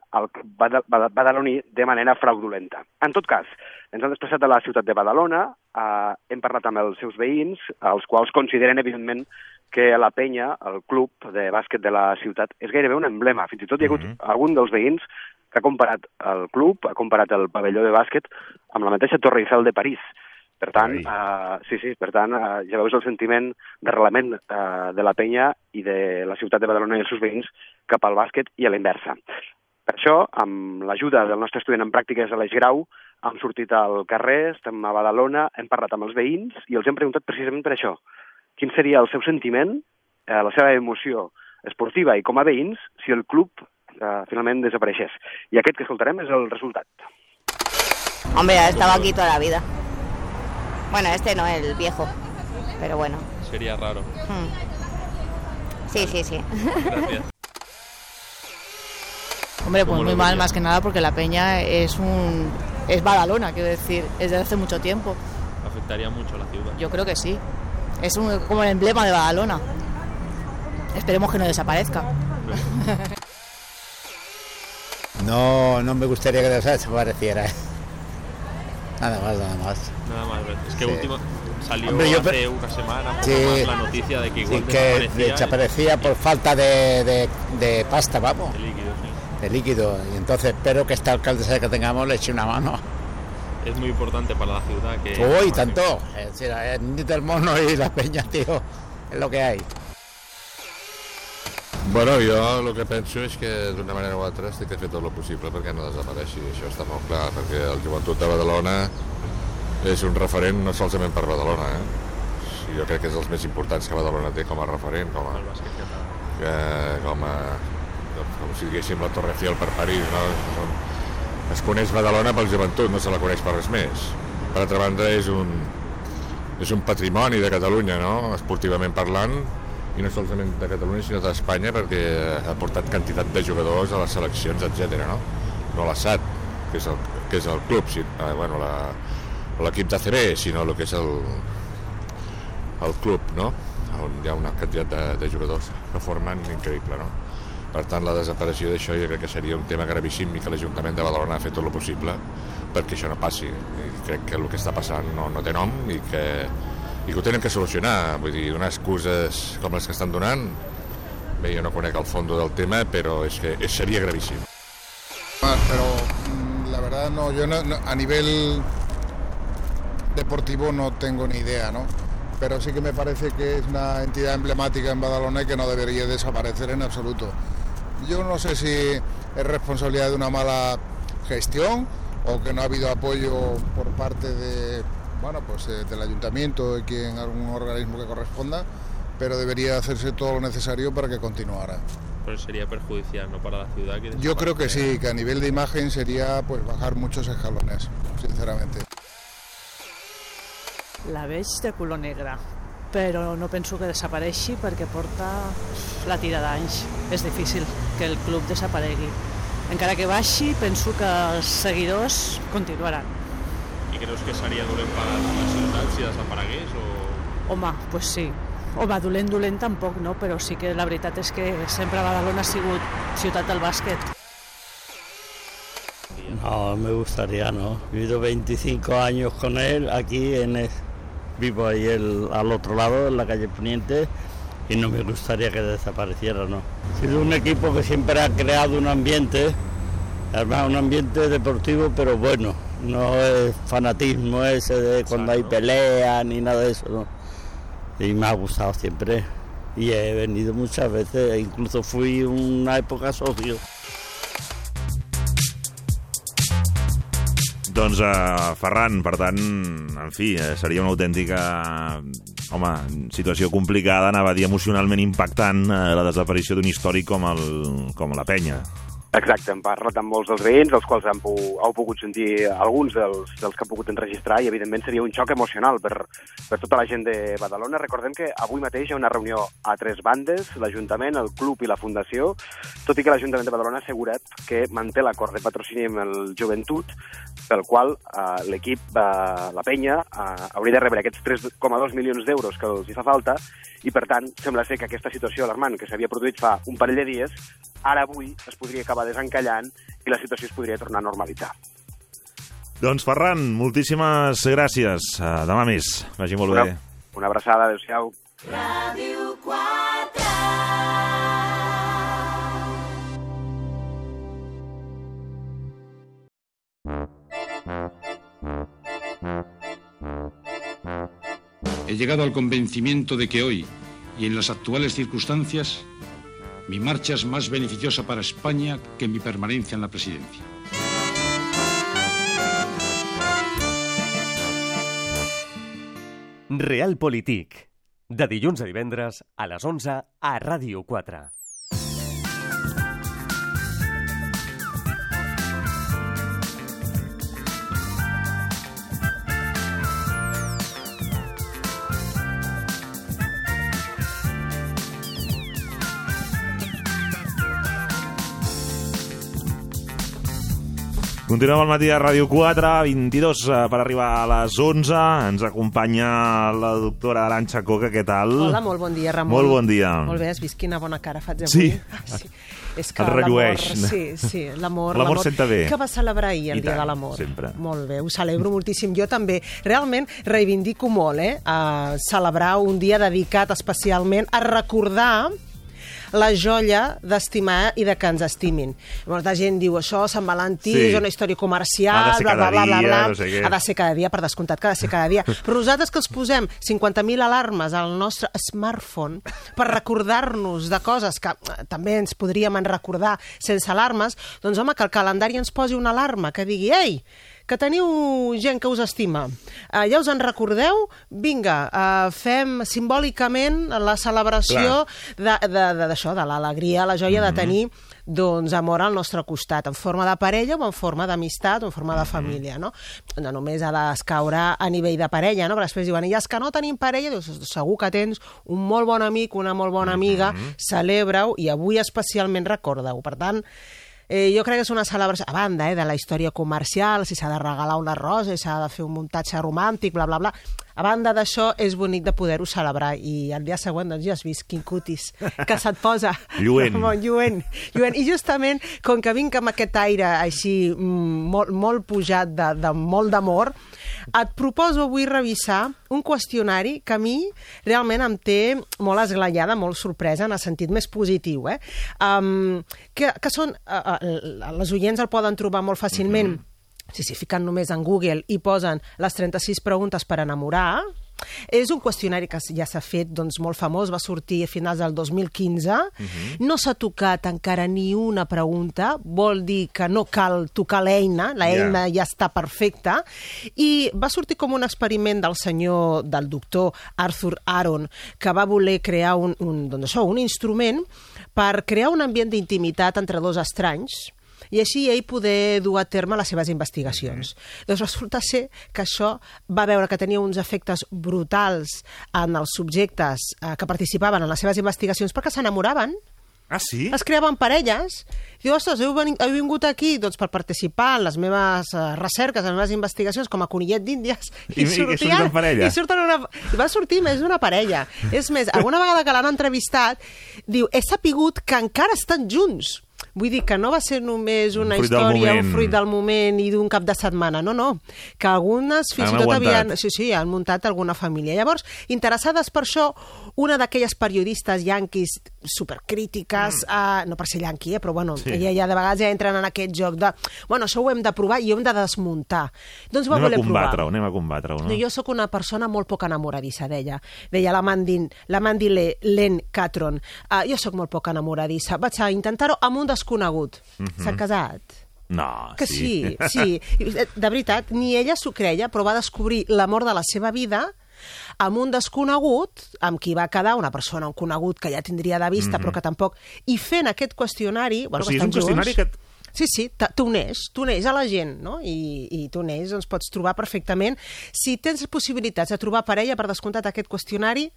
Speaker 10: bada- badaloní de manera fraudulenta. En tot cas, ens han desplaçat a la ciutat de Badalona, eh, hem parlat amb els seus veïns, els quals consideren, evidentment, que la penya, el club de bàsquet de la ciutat, és gairebé un emblema. Fins i tot hi ha hagut algun dels veïns que ha comparat el club, ha comparat el pavelló de bàsquet amb la mateixa Torre Eiffel de París. Per tant, eh, sí, sí, per tant, eh, ja veus el sentiment d'arrelament eh, de la penya i de la ciutat de Badalona i els seus veïns cap al bàsquet i a la inversa. Per això, amb l'ajuda del nostre estudiant en pràctiques Aleix Grau, hem sortit al carrer, estem a Badalona, hem parlat amb els veïns i els hem preguntat precisament per això. Quin seria el seu sentiment, eh, la seva emoció esportiva i com a veïns si el club eh, finalment desapareixés. I aquest que escoltarem és el resultat.
Speaker 11: Hombre, ha estado aquí toda la vida. Bueno, este no, el viejo. Pero bueno.
Speaker 12: Sería raro.
Speaker 11: Hmm. Sí, sí, sí.
Speaker 12: Gracias.
Speaker 13: Hombre, pues
Speaker 12: ¿Cómo
Speaker 13: muy mal, más que nada porque la Peña es un es Badalona, quiero decir, es de hace mucho tiempo.
Speaker 12: Afectaría mucho a la ciudad.
Speaker 13: Yo creo que sí. Es un, como el emblema de Badalona. Esperemos que no desaparezca.
Speaker 14: No, no me gustaría que desapareciera. Nada más, nada más.
Speaker 12: Nada más. Es que
Speaker 14: Sí.
Speaker 12: último salió
Speaker 14: Hombre, yo
Speaker 12: hace una semana un poco
Speaker 14: Sí,
Speaker 12: más la noticia de que igual
Speaker 14: sí, que
Speaker 12: desaparecía.
Speaker 14: desaparecía por falta de, de- de pasta, vamos.
Speaker 12: De líquido, sí.
Speaker 14: De líquido. Y entonces espero que esta alcaldesa que tengamos le eche una mano.
Speaker 12: Es muy importante para la ciudad que...
Speaker 14: Uy, tanto. Es decir, del mono y la peña, tío. Es lo que hay.
Speaker 15: Bueno, jo el que penso és que d'una manera o altra estic fer tot el possible perquè no desapareixi, això està molt clar, perquè el joventut de Badalona és un referent no solament per Badalona, eh? Jo crec que és dels més importants que Badalona té com a referent, com a, que, com a com si diguéssim la Torre Eiffel per París, no? Som- Es coneix Badalona pel joventut, no se la coneix per res més. Per altra banda, és un, és un patrimoni de Catalunya, no? esportivament parlant, i no solament de Catalunya, sinó d'Espanya, perquè ha portat quantitat de jugadors a les seleccions, etc. no? No l'ASAT, que és el, que és el club, si, eh, bueno, la- l'equip d'ACB, sinó el que és el, el club, no? on hi ha una quantitat de, de jugadors que formen increïble, no? Per tant, la desaparició d'això jo crec que seria un tema gravíssim i que l'Ajuntament de Badalona ha fet tot el possible perquè això no passi. I crec que el que està passant no, no té nom i que, i que ho tenen que solucionar. Vull dir, donar excuses com les que estan donant, bé, jo no conec el fons del tema, però és que és, seria gravíssim.
Speaker 16: pero mm, la verdad no, yo no, no- a nivel deportivo no tengo ni idea, ¿no? Pero sí que me parece que es una entidad emblemática en Badalona y que no debería desaparecer en absoluto. Yo no sé si es responsabilidad de una mala gestión o que no ha habido apoyo por parte de, bueno, pues, eh, del ayuntamiento y quien algún organismo que corresponda, pero debería hacerse todo lo necesario para que continuara.
Speaker 12: Pero sería perjudicial, ¿no? Para la ciudad. Que
Speaker 16: Yo creo que sí, que a nivel de imagen sería pues bajar muchos escalones, sinceramente.
Speaker 17: La veig de color negre, però no penso que desapareixi perquè porta la tira d'anys. És difícil que el club desaparegui. Encara que baixi, penso que els seguidors continuaran.
Speaker 12: I creus que seria dolent per a la ciutat si desaparegués o...
Speaker 17: Home, doncs pues sí. Home, dolent, dolent tampoc, no? Però sí que la veritat és que sempre Badalona ha sigut ciutat del bàsquet.
Speaker 4: No, me gustaría, no. He vivido 25 años con él aquí en el- vivo ahí el- al otro lado, en la calle Poniente, y no me gustaría que desapareciera, ¿no. Ha sido un equipo que siempre ha creado un ambiente, además un ambiente deportivo, pero bueno, no es fanatismo ese de cuando hay pelea ni nada de eso, ¿no. Y me ha gustado siempre. Y he venido muchas veces, e incluso fui una época socio.
Speaker 1: Doncs, uh, Ferran, per tant, en fi, eh, seria una autèntica home, situació complicada, anava a dir emocionalment impactant, eh, la desaparició d'un històric com, el, com la penya.
Speaker 10: Exacte, hem parlat amb molts dels veïns, dels quals han pu heu pogut sentir alguns dels, dels que han pogut enregistrar, i evidentment seria un xoc emocional per, per tota la gent de Badalona. Recordem que avui mateix hi ha una reunió a tres bandes, l'Ajuntament, el Club i la Fundació, tot i que l'Ajuntament de Badalona ha assegurat que manté l'acord de patrocini amb el Joventut, pel qual eh, l'equip, eh, la penya, eh, hauria de rebre aquests 3,2 milions d'euros que els hi fa falta, i per tant sembla ser que aquesta situació alarmant que s'havia produït fa un parell de dies, ara avui es podria acabar desencallant i la situació es podria tornar a normalitzar.
Speaker 1: Doncs, Ferran, moltíssimes gràcies. Uh, demà més. Vagi molt
Speaker 10: Una,
Speaker 1: bé.
Speaker 10: una abraçada, adéu-siau.
Speaker 8: Ràdio 4.
Speaker 18: He llegado al convencimiento de que hoy y en las actuales circunstancias mi marcha es más beneficiosa para España que mi permanencia en la presidencia.
Speaker 9: Realpolitik. De dilluns a divendres a les 11 a Ràdio 4.
Speaker 1: Continuem al matí a Ràdio 4, 22 eh, per arribar a les 11. Ens acompanya la doctora Aranxa Coca, què tal?
Speaker 6: Hola, molt bon dia, Ramon.
Speaker 1: Molt bon dia.
Speaker 6: Molt bé, has vist quina bona cara faig avui?
Speaker 1: Sí.
Speaker 6: Ah, sí. És
Speaker 1: Et rellueix.
Speaker 6: Sí, sí, l'amor...
Speaker 1: L'amor senta bé.
Speaker 6: Que va celebrar ahir el
Speaker 1: I
Speaker 6: Dia
Speaker 1: tant,
Speaker 6: de l'Amor.
Speaker 1: sempre.
Speaker 6: Molt bé, ho celebro moltíssim. Jo també. Realment reivindico molt, eh? A celebrar un dia dedicat especialment a recordar la joia d'estimar i de que ens estimin. Molta gent diu això, Sant Valentí,
Speaker 1: Sí.
Speaker 6: és una història comercial, bla, bla, bla, bla, bla.
Speaker 1: no sé què.
Speaker 6: Ha de ser cada dia, per descomptat, que ha de ser cada dia. Però nosaltres que els posem 50.000 alarmes al nostre smartphone per recordar-nos de coses que eh, també ens podríem en recordar sense alarmes, doncs home, que el calendari ens posi una alarma que digui, ei, que teniu gent que us estima. Uh, ja us en recordeu? Vinga, uh, fem simbòlicament la celebració de- de- de- d'això, de, de l'alegria, la joia de tenir doncs, amor al nostre costat, en forma de parella o en forma d'amistat o en forma de família, no? No només ha d'escaure a nivell de parella, no? Però després diuen, i és que no tenim parella, doncs segur que tens un molt bon amic, una molt bona amiga, celebra-ho i avui especialment recorda-ho. Per tant, Eh, jo crec que és una celebració, a banda eh, de la història comercial, si s'ha de regalar una rosa, si s'ha de fer un muntatge romàntic, bla, bla, bla. A banda d'això, és bonic de poder-ho celebrar. I el dia següent, doncs, ja has vist quin cutis que se't posa.
Speaker 1: Lluent.
Speaker 6: Molt lluent. lluent. I justament, com que vinc amb aquest aire així mm, molt, molt pujat de, de molt d'amor, et proposo avui revisar un qüestionari que a mi realment em té molt esglaiada, molt sorpresa, en el sentit més positiu, eh? Um, que, que són... Uh, uh, les oients el poden trobar molt fàcilment si s'hi fiquen només en Google i posen les 36 preguntes per enamorar, És un qüestionari que ja s'ha fet doncs, molt famós, va sortir a finals del 2015.
Speaker 1: Mhm.
Speaker 6: No s'ha tocat encara ni una pregunta, vol dir que no cal tocar l'eina, la
Speaker 1: Ja.
Speaker 6: eina ja està perfecta, i va sortir com un experiment del senyor, del doctor Arthur Aaron, que va voler crear un, un, doncs això, un instrument per crear un ambient d'intimitat entre dos estranys, i així ell poder dur a terme les seves investigacions. Doncs resulta ser que això va veure que tenia uns efectes brutals en els subjectes eh, que participaven en les seves investigacions perquè s'enamoraven,
Speaker 1: Ah, sí?
Speaker 6: es creaven parelles. I diu, ostres, heu, heu vingut aquí doncs, per participar en les meves uh, recerques, en les meves investigacions com a conillet d'índies.
Speaker 1: I- i surten parella.
Speaker 6: I, surten una, I va sortir més d'una parella. És més, alguna vegada que l'han entrevistat, diu, he sapigut que encara estan junts. Vull dir que no va ser només una
Speaker 1: fruit del
Speaker 6: història, un fruit del moment i d'un cap de setmana. No, no. Que algunes fins i tot
Speaker 1: aguantat.
Speaker 6: havien... Sí, sí, han muntat alguna família. Llavors, interessades per això, una d'aquelles periodistes yanquis supercrítiques, mm. uh, no per ser yanqui, eh, però bueno,
Speaker 1: Sí.
Speaker 6: sí. ja, de vegades ja entren en aquest joc de bueno, això ho hem de provar i ho hem de desmuntar. Doncs va
Speaker 1: Anem
Speaker 6: voler provar.
Speaker 1: anem a combatre-ho, no?
Speaker 6: No? Jo sóc una persona molt poc enamoradissa, deia. Deia la Mandy, la Mandy Le, Len Catron. Uh, jo sóc molt poc enamoradissa. Vaig a intentar-ho amb un desconegut.
Speaker 1: Mhm.
Speaker 6: S'ha casat.
Speaker 1: No,
Speaker 6: Que sí, sí. De veritat, ni ella s'ho creia, però va descobrir l'amor de la seva vida amb un desconegut, amb qui va quedar una persona, un conegut que ja tindria de vista,
Speaker 1: Mhm.
Speaker 6: però que tampoc... I fent aquest qüestionari... Bueno,
Speaker 1: O sigui,
Speaker 6: que
Speaker 1: és un
Speaker 6: estan
Speaker 1: qüestionari
Speaker 6: junts,
Speaker 1: que-
Speaker 6: Sí, sí, t'uneix, t'uneix a la gent, no? I, i t'uneix, doncs pots trobar perfectament. Si tens possibilitats de trobar parella, per descomptat, aquest qüestionari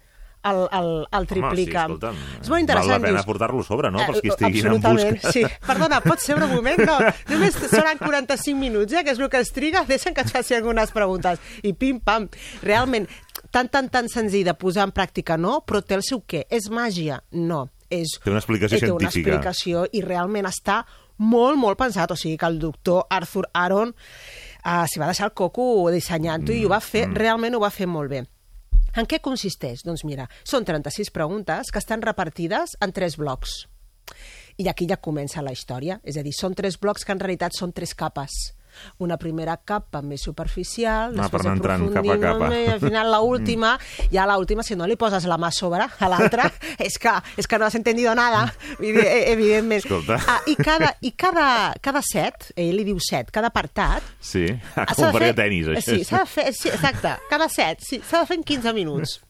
Speaker 6: el, el, el triplica.
Speaker 1: Home, sí, escolta'm,
Speaker 6: és molt interessant.
Speaker 1: Val la pena portar-lo a sobre, no? Pels qui
Speaker 6: Eh,
Speaker 1: estiguin en busca.
Speaker 6: sí. Perdona, pots seure un moment? No, només seran 45 minuts, eh, que és el que es triga. Deixa'm que et faci algunes preguntes. I pim-pam. Realment, tan, tan, tan senzill de posar en pràctica, no? Però té el seu què? És màgia? No. És,
Speaker 1: Té una explicació
Speaker 6: eh, té una
Speaker 1: científica.
Speaker 6: explicació i realment està molt, molt pensat. O sigui que el doctor Arthur Aaron uh, s'hi va deixar el coco dissenyant-ho i ho va fer, realment ho va fer molt bé. En què consisteix? Doncs mira, són 36 preguntes que estan repartides en tres blocs. I aquí ja comença la història. És a dir, són tres blocs que en realitat són tres capes. Una primera capa més superficial,
Speaker 1: Ah,
Speaker 6: després
Speaker 1: capa
Speaker 6: aprofundim
Speaker 1: capa.
Speaker 6: molt més, al final la última, ja la última, si no li poses la mà a sobre a l'altra, és, que, és que no has entendido nada, Evi- eh, evidentment.
Speaker 1: Escolta.
Speaker 6: Ah, I cada, i cada, cada set, ell li diu set, cada apartat,
Speaker 1: Sí, ah, com
Speaker 6: de fer-
Speaker 1: a tenis, això.
Speaker 6: Sí, s'ha de fer, sí, exacte, cada set, sí, s'ha de fer en 15 minuts.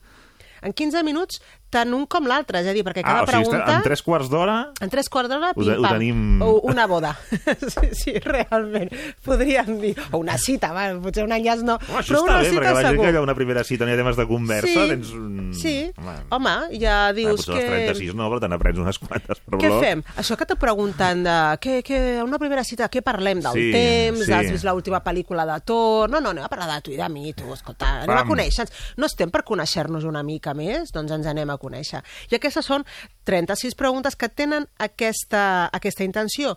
Speaker 6: En 15 minuts, tant un com l'altre, és a dir, perquè cada
Speaker 1: Ah, o sigui,
Speaker 6: pregunta...
Speaker 1: en tres quarts d'hora...
Speaker 6: En tres quarts d'hora, pim-pam.
Speaker 1: tenim-
Speaker 6: una boda. sí, sí, realment. Podríem dir. O una cita, va, potser un enllaç no.
Speaker 1: Home, això
Speaker 6: però
Speaker 1: està
Speaker 6: una
Speaker 1: bé,
Speaker 6: cita
Speaker 1: perquè la gent que hi ha una primera cita no hi ha temes de conversa,
Speaker 6: Sí,
Speaker 1: tens... un-
Speaker 6: sí.
Speaker 1: Home,
Speaker 6: Home, ja
Speaker 1: ah,
Speaker 6: dius
Speaker 1: potser
Speaker 6: que...
Speaker 1: les 36 no, però te n'aprens unes quantes per
Speaker 6: Què fem? Això que te pregunten de... Què, què, una primera cita, què parlem? Del
Speaker 1: Sí,
Speaker 6: temps?
Speaker 1: sí.
Speaker 6: Has vist l'última pel·lícula de Thor? No, no, anem a parlar de tu i de mi, tu, escolta, anem a conèixer-nos. No estem per conèixer-nos una mica més? Doncs ens anem a conèixer. I aquestes són 36 preguntes que tenen aquesta, aquesta intenció,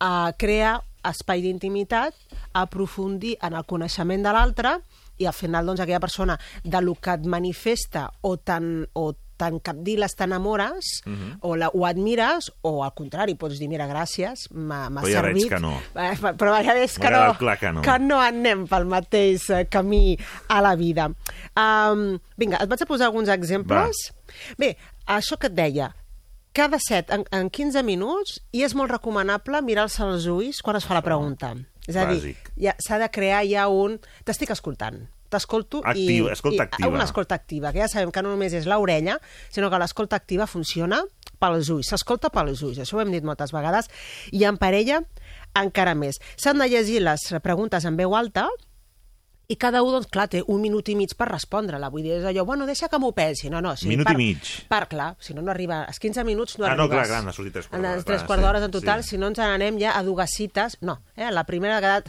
Speaker 6: a crear espai d'intimitat, aprofundir en el coneixement de l'altre i al final doncs, aquella persona de lo que et manifesta o tan, o tan capdiles t'enamores
Speaker 1: Mhm.
Speaker 6: o, la, o admires o al contrari, pots dir, mira, gràcies, m'ha m'ha
Speaker 1: Però ja veig
Speaker 6: servit.
Speaker 1: que no.
Speaker 6: Eh, Però ja veig que no,
Speaker 1: clar que no.
Speaker 6: que no anem pel mateix eh, camí a la vida. Um, vinga, et vaig a posar alguns exemples. Bé, això que et deia, cada set en, en 15 minuts i és molt recomanable mirar-se als ulls quan es fa la pregunta. És a dir,
Speaker 1: Bàsic.
Speaker 6: ja, s'ha de crear ja un... T'estic escoltant, t'escolto i...
Speaker 1: escolta
Speaker 6: i,
Speaker 1: activa.
Speaker 6: Una escolta activa, que ja sabem que no només és l'orella, sinó que l'escolta activa funciona pels ulls, s'escolta pels ulls, això ho hem dit moltes vegades, i en parella encara més. S'han de llegir les preguntes en veu alta, i cada un, doncs, clar, té un minut i mig per respondre-la. Vull dir, és allò, bueno, deixa que m'ho pensi. No, no, sí,
Speaker 1: Minut
Speaker 6: per,
Speaker 1: i mig.
Speaker 6: Per, clar, si no, no arriba... Els 15 minuts no
Speaker 1: Ah, no,
Speaker 6: arribes.
Speaker 1: clar, clar, n'ha sortit tres quarts
Speaker 6: tres
Speaker 1: clar,
Speaker 6: quarts
Speaker 1: sí,
Speaker 6: d'hores en total,
Speaker 1: sí.
Speaker 6: si no ens n'anem ja a dues cites... No, eh? la primera ha quedat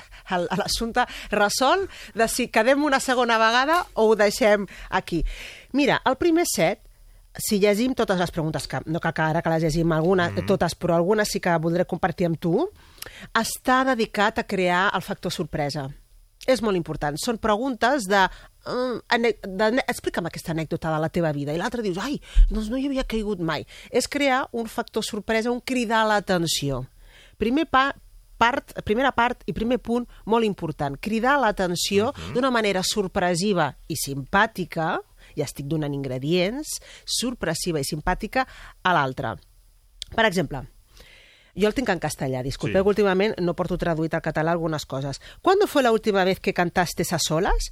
Speaker 6: l'assumpte resol de si quedem una segona vegada o ho deixem aquí. Mira, el primer set, si llegim totes les preguntes, que no cal que ara que les llegim algunes,
Speaker 1: Mhm.
Speaker 6: mm -hmm. totes, però algunes sí que voldré compartir amb tu, està dedicat a crear el factor sorpresa. És molt important. Són preguntes de... Uh, ane- de explica'm aquesta anècdota de la teva vida. I l'altre dius, ai, doncs no hi havia caigut mai. És crear un factor sorpresa, un cridar l'atenció. Primer pa, part, primera part i primer punt molt important, cridar l'atenció d'una manera sorpresiva i simpàtica i estic donant ingredients, sorpressiva i simpàtica a l'altra. Per exemple, jo el tinc en castellà, disculpeu,
Speaker 1: Sí.
Speaker 6: sí. últimament no porto traduït al català algunes coses. ¿Cuándo fue la última vez que cantaste a solas?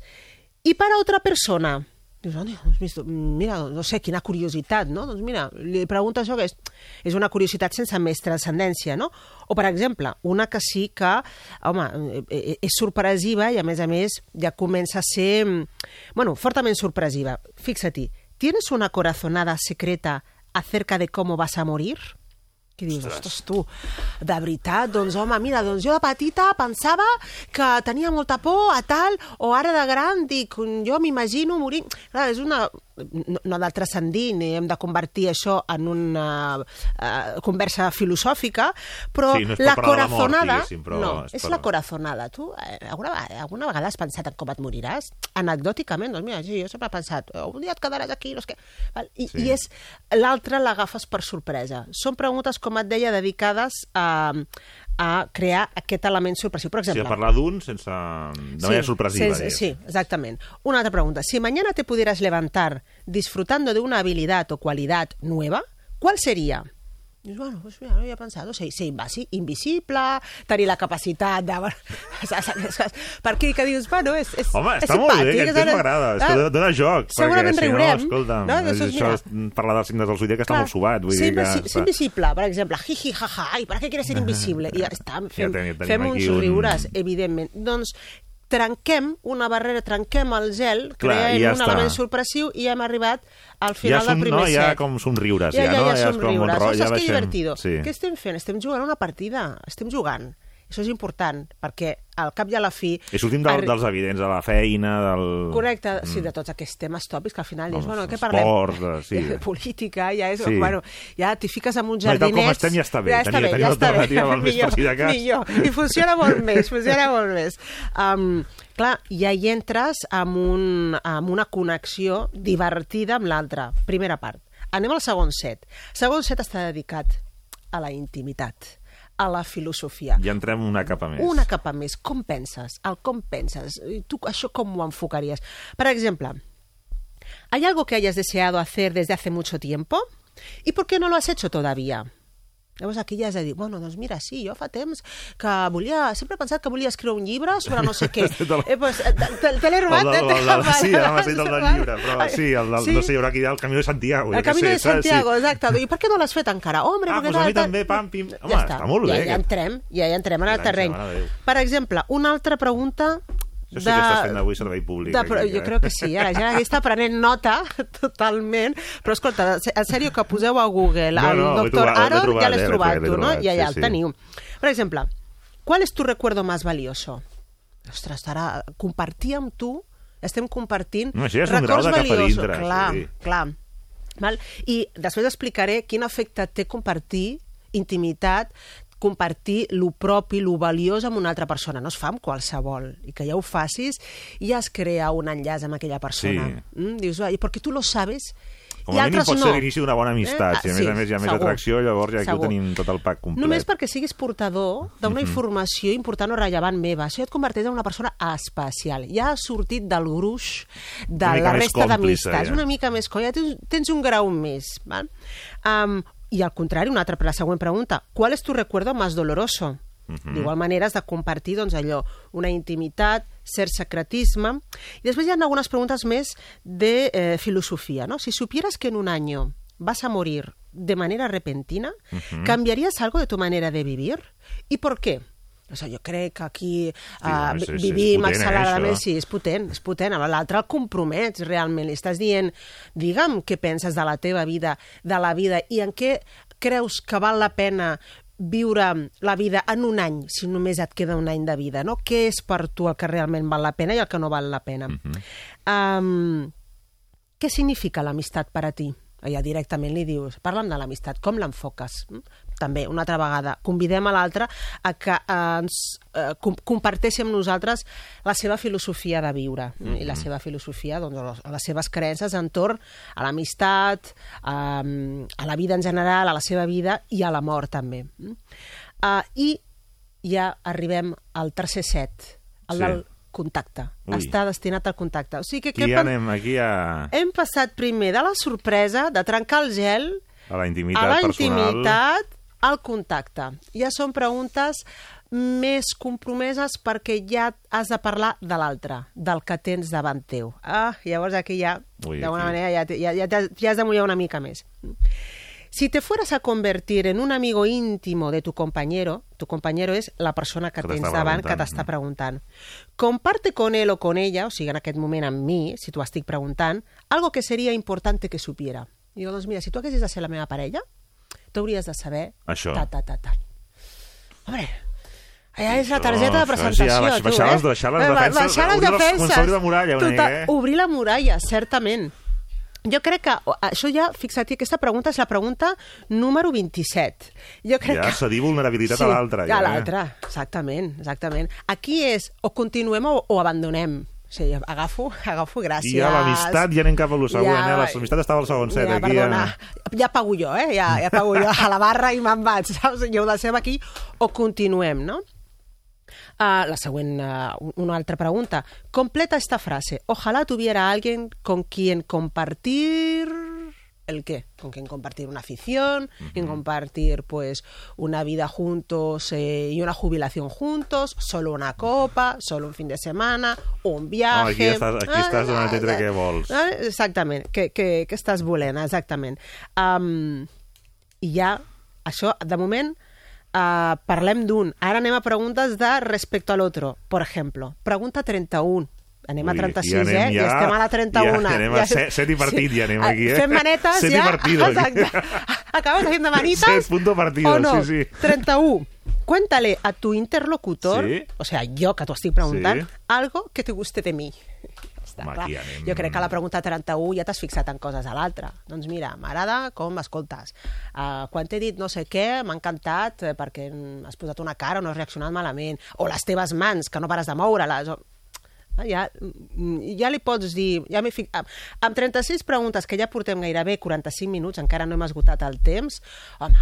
Speaker 6: I para otra persona. Dius, "Ande, doncs, mira, no sé, quina curiositat, no? Doncs mira, li pregunta això que és, és una curiositat sense més transcendència, no? O, per exemple, una que sí que, home, eh, eh, és sorpresiva i, a més a més, ja comença a ser, bueno, fortament sorpresiva. Fixa-t'hi, ¿tienes una corazonada secreta acerca de cómo vas a morir? Que dius, ostres, tu, de veritat, doncs home, mira, doncs jo de petita pensava que tenia molta por a tal, o ara de gran dic, jo m'imagino morir... Clar, és una... No, no ha de transcendir ni hem de convertir això en una uh, conversa filosòfica, però
Speaker 1: Sí, no és
Speaker 6: la
Speaker 1: de la mort,
Speaker 6: corazonada...
Speaker 1: però
Speaker 6: no,
Speaker 1: és
Speaker 6: és
Speaker 1: per-
Speaker 6: la corazonada. Tu eh, alguna, alguna vegada has pensat en com et moriràs? Anecdòticament, doncs mira, sí, jo sempre he pensat, "Oh, un dia et quedaràs aquí, no què... Val? I,
Speaker 1: Sí.
Speaker 6: I és l'altre l'agafes per sorpresa. Són preguntes, com et deia, dedicades a, a crear aquest element sorpresiu. Per
Speaker 1: O sigui,
Speaker 6: exemple,
Speaker 1: parlar d'un sense... de manera sorpresiva.
Speaker 6: sense-
Speaker 1: diguem.
Speaker 6: sí, exactamente. Una otra pregunta. Si mañana te pudieras levantar disfrutando de una habilidad o cualidad nueva, ¿cuál sería? Dius, bueno, pues mira, no hi he pensat. Ser, ser invasi, invisible, tenir la capacitat de... Perquè que dius, bueno, és, és,
Speaker 1: Home,
Speaker 6: és
Speaker 1: està molt bé, aquest
Speaker 6: és ara-
Speaker 1: m'agrada. És que
Speaker 6: Ah,
Speaker 1: dona- dona joc.
Speaker 6: segurament
Speaker 1: perquè, si
Speaker 6: riurem,
Speaker 1: No, escolta,
Speaker 6: no? Doncs
Speaker 1: això
Speaker 6: mira.
Speaker 1: és parlar dels signes del zodiac que està molt subat. Vull
Speaker 6: ser,
Speaker 1: dir que...
Speaker 6: ser invisible, per exemple, jiji, jaja, i per què quieres ser invisible? I ja està, fem,
Speaker 1: tenim- tenim
Speaker 6: fem uns
Speaker 1: aquí un-
Speaker 6: riures, evidentment. Doncs trenquem una barrera, trenquem el gel,
Speaker 1: Clar,
Speaker 6: creem
Speaker 1: ja
Speaker 6: un
Speaker 1: està.
Speaker 6: element sorpressiu i hem arribat al
Speaker 1: Ja,
Speaker 6: final
Speaker 1: som,
Speaker 6: del primer
Speaker 1: no, ja
Speaker 6: set.
Speaker 1: com somriures,
Speaker 6: ja,
Speaker 1: ja,
Speaker 6: ja,
Speaker 1: no?
Speaker 6: ja,
Speaker 1: és com un
Speaker 6: somriures.
Speaker 1: ro- ja
Speaker 6: que divertido.
Speaker 1: Sí.
Speaker 6: Què estem fent? Estem jugant una partida, estem jugant. Això és important, perquè al cap i a la fi...
Speaker 1: I sortim del, dels evidents, de la feina, del...
Speaker 6: Correcte, sí, de tots aquests temes tòpics que al final dius, bueno, què
Speaker 1: esports,
Speaker 6: parlem?
Speaker 1: de- sí.
Speaker 6: Política, ja és,
Speaker 1: Sí.
Speaker 6: bueno, ja t'hi fiques amb uns
Speaker 1: No, i tal com
Speaker 6: jardinets...
Speaker 1: estem ja està bé,
Speaker 6: Ja està
Speaker 1: tenia-
Speaker 6: bé,
Speaker 1: tenia
Speaker 6: ja està bé.
Speaker 1: val més si de cas.
Speaker 6: millor. I funciona molt més, funciona molt més. Um, clar, ja hi entres amb, un, amb una connexió divertida amb l'altra. Primera part. Anem al segon set. El segon set està dedicat a la intimitat, a la filosofia.
Speaker 1: Ja entrem una capa més.
Speaker 6: Una capa més. Com penses? El com penses? I Tu això com ho enfocaries? Per exemple, ¿hay algo que hayas deseado hacer desde hace mucho tiempo? ¿Y por qué no lo has hecho todavía? Llavors aquí ja has de dir, bueno, doncs mira, sí, jo fa temps que volia, sempre he pensat que volia escriure un llibre sobre no sé què. eh, pues, eh, te, te l'he robat.
Speaker 1: El
Speaker 6: eh?
Speaker 1: el del, sí, ara m'has dit el del llibre, però sí, el del,
Speaker 6: Sí.
Speaker 1: no sé, hi haurà aquí el Camí de Santiago.
Speaker 6: El
Speaker 1: sé,
Speaker 6: de? Santiago,
Speaker 1: Sí.
Speaker 6: exacte. I per què no l'has fet encara? Hombre,
Speaker 1: Ah, doncs a mi també, pam, pim. Home,
Speaker 6: ja
Speaker 1: està molt bé,
Speaker 6: Ja, ja
Speaker 1: aquest.
Speaker 6: entrem, ja, ja entrem en el terreny. Per exemple, una altra pregunta
Speaker 1: Això sí que estàs fent avui servei públic.
Speaker 6: de,
Speaker 1: aquí,
Speaker 6: però, jo
Speaker 1: eh?
Speaker 6: crec que sí, eh? la gent aquí està prenent nota totalment, però escolta, en sèrio que poseu a Google
Speaker 1: No,
Speaker 6: el
Speaker 1: no, he
Speaker 6: doctor
Speaker 1: trobat, l'he
Speaker 6: Aaron,
Speaker 1: trobat,
Speaker 6: ja l'has
Speaker 1: eh, l'he
Speaker 6: trobat
Speaker 1: trobat,
Speaker 6: tu, no?
Speaker 1: trobat,
Speaker 6: I allà
Speaker 1: sí,
Speaker 6: el
Speaker 1: sí.
Speaker 6: teniu. Per exemple, ¿cuál es tu recuerdo más valioso? Ostres, estarà compartir amb tu estem compartint
Speaker 1: No, això ja és un grau
Speaker 6: records
Speaker 1: de cap a
Speaker 6: valiosos.
Speaker 1: dintre,
Speaker 6: clar,
Speaker 1: sí.
Speaker 6: clar. Val? I després explicaré quin efecte té compartir intimitat, compartir lo propi, lo valiós amb una altra persona. No es fa amb qualsevol. I que ja ho facis, ja es crea un enllaç amb aquella persona.
Speaker 1: Sí.
Speaker 6: Mm? Dius, "Ai, perquè tu lo sabes
Speaker 1: Com
Speaker 6: i
Speaker 1: a mínim pot
Speaker 6: no.
Speaker 1: ser l'inici d'una bona amistat.
Speaker 6: Eh?
Speaker 1: Si a més
Speaker 6: sí,
Speaker 1: a més hi ha més
Speaker 6: segur.
Speaker 1: atracció, llavors ja aquí ho
Speaker 6: Segur.
Speaker 1: tenim tot el pack complet.
Speaker 6: Només perquè siguis portador d'una
Speaker 1: Mhm.
Speaker 6: informació important o rellevant meva. Això et converteix en una persona especial. Ja has sortit del gruix de la
Speaker 1: més
Speaker 6: resta d'amistats.
Speaker 1: ja.
Speaker 6: Una mica més. Ja tens, tens un grau més. Val? Um, I al contrari, una altra, la següent pregunta. ¿Cuál es tu recuerdo más doloroso?
Speaker 1: Mhm.
Speaker 6: D'igual manera has de compartir doncs, allò, una intimitat, cert secretisme. I després hi ha algunes preguntes més de eh, filosofia. ¿no? Si supieras que en un año vas a morir de manera repentina,
Speaker 1: Ujú.
Speaker 6: ¿cambiarías algo de tu manera de vivir? ¿Y por qué? O sigui, jo crec que aquí uh,
Speaker 1: sí, sí, és
Speaker 6: vivim
Speaker 1: potent, eh,
Speaker 6: acceleradament, sí, és potent, és potent. Amb l'altre el compromets realment, li estàs dient, digue'm què penses de la teva vida, de la vida, i en què creus que val la pena viure la vida en un any, si només et queda un any de vida, no? Què és per tu el que realment val la pena i el que no val la pena? um, què significa l'amistat per a ti? Ja directament li dius, parla'm de l'amistat, com l'enfoques? També, una altra vegada, convidem a l'altre a que eh, ens eh, com comparteixi amb nosaltres la seva filosofia de viure mm -hmm. i la seva filosofia, doncs, les- seves creences entorn a l'amistat, a, a la vida en general, a la seva vida i a la mort també. Uh, I ja arribem al tercer set, el
Speaker 1: Sí.
Speaker 6: del contacte.
Speaker 1: Ui.
Speaker 6: Està destinat al contacte. O sigui que,
Speaker 1: Aquí
Speaker 6: que
Speaker 1: ja anem, aquí ja...
Speaker 6: hem passat primer de la sorpresa, de trencar el gel,
Speaker 1: A la intimitat
Speaker 6: a la
Speaker 1: personal.
Speaker 6: Al contacte. Ja són preguntes més compromeses perquè ja has de parlar de l'altre, del que tens davant teu. Ah, llavors aquí ja, d'alguna manera, ja, ja, ja, ja has de mullar una mica més. Si te fueras a convertir en un amigo íntimo de tu compañero, tu compañero és la persona que,
Speaker 1: Que
Speaker 6: tens davant, que t'està preguntant. Comparte con él o con ella, o sigui, en aquest moment amb mi, si t'ho estic preguntant, algo que seria importante que supiera. Digo, doncs mira, si tu haguessis de ser la meva parella, t'hauries de saber...
Speaker 1: Això.
Speaker 6: Ta, ta, ta, ta. Hombre, allà és la targeta de presentació,
Speaker 1: ja, baix-
Speaker 6: tu,
Speaker 1: baixar
Speaker 6: eh?
Speaker 1: les- baixar les
Speaker 6: Eh,
Speaker 1: defenses,
Speaker 6: baixar les defenses.
Speaker 1: obrir la muralla una mica, eh?
Speaker 6: Obrir la muralla, certament. Jo crec que això ja, fixa't, aquesta pregunta és la pregunta número 27. Jo crec
Speaker 1: Ja
Speaker 6: que...
Speaker 1: cedir vulnerabilitat a l'altre, ja,
Speaker 6: A
Speaker 1: eh?
Speaker 6: l'altre, exactament, exactament. Aquí és o continuem o, o abandonem. O sigui, agafo, agafo, gràcies.
Speaker 1: I ja l'amistat, ja anem cap a lo següent,
Speaker 6: Ja,
Speaker 1: eh? L'amistat estava al segon set,
Speaker 6: ja,
Speaker 1: aquí.
Speaker 6: perdona,
Speaker 1: Ja...
Speaker 6: ja pago jo, eh? Ja, ja pago jo a la barra i me'n vaig, saps? Jo ho deixem aquí o continuem, no? Uh, la següent, uh, una altra pregunta. Completa esta frase. Ojalá tuviera alguien con quien compartir... ¿El qué? Con quien compartir una afición, en compartir pues una vida juntos eh, y una jubilación juntos, solo una copa, solo un fin de semana, un viaje...
Speaker 1: No, aquí estàs, aquí
Speaker 6: Ah,
Speaker 1: estàs donant a
Speaker 6: ah,
Speaker 1: què vols.
Speaker 6: Ah, Exactament, què, què, què estàs volent, exactament. Um, I ja, això, de moment, uh, parlem d'un. Ara anem a preguntes de respecte a l'altre. Per exemple, pregunta 31. Anem a
Speaker 1: Ui,
Speaker 6: 36,
Speaker 1: ja anem
Speaker 6: eh?
Speaker 1: ja-
Speaker 6: I estem a la 31.
Speaker 1: ja anem a set- set i partit, ja anem aquí, eh?
Speaker 6: Fem manetes,
Speaker 1: Set i
Speaker 6: ja.
Speaker 1: partido, aquí.
Speaker 6: Exacte. Acabes haciendo manitas.
Speaker 1: Set punto partido,
Speaker 6: o no?
Speaker 1: sí, sí.
Speaker 6: 31. Cuéntale a tu interlocutor,
Speaker 1: Sí.
Speaker 6: o sea, jo que t'ho estic preguntant,
Speaker 1: Sí.
Speaker 6: algo que te guste de mi. Està
Speaker 1: Home,
Speaker 6: clar.
Speaker 1: anem.
Speaker 6: Jo crec que a la pregunta 31 ja t'has fixat en coses a l'altra. Doncs mira, m'agrada com m'escoltes. Uh, quan t'he dit no sé què, m'ha encantat eh, perquè has posat una cara o no has reaccionat malament. O les teves mans, que no pares de moure-les. O... Ah, Ja, mm, ja li pots dir... Ja m'he fi... amb- Amb 36 preguntes, que ja portem gairebé 45 minuts, encara no hem esgotat el temps, home,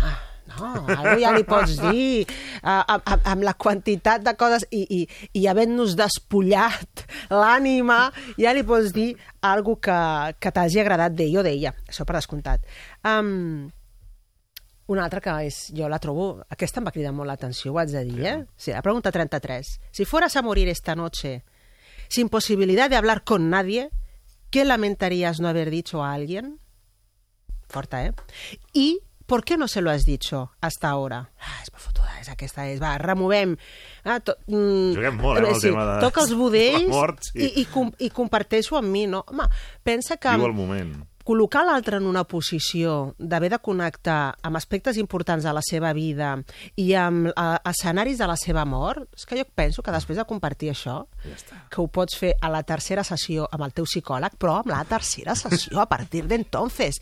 Speaker 6: no, algú ja li pots dir amb, amb, amb la quantitat de coses i, i, i havent-nos despullat l'ànima, ja li pots dir algo que, que t'hagi agradat d'ell o d'ella, això per descomptat. Um, una altra que és, jo la trobo, aquesta em va cridar molt l'atenció, ho haig de dir, eh? Sí, la pregunta 33. Si fueras a morir esta noche sin posibilidad de hablar con nadie, ¿qué lamentarías no haber dicho a alguien? Forta, eh? I ¿Por qué no se lo has dicho hasta ahora? Ah, és fotuda, és aquesta, és, va, removem. Ah, to, mm,
Speaker 1: Juguem molt, eh, amb el tema de-
Speaker 6: Toca els budells
Speaker 1: mort, sí.
Speaker 6: i, i, com, i comparteixo amb mi, no? Home, pensa que...
Speaker 1: Viu el moment.
Speaker 6: Col·locar l'altre en una posició d'haver de connectar amb aspectes importants de la seva vida i amb eh, escenaris de la seva mort, és que jo penso que després de compartir això,
Speaker 1: ja
Speaker 6: que ho pots fer a la tercera sessió amb el teu psicòleg, però amb la tercera sessió a partir d'entonces.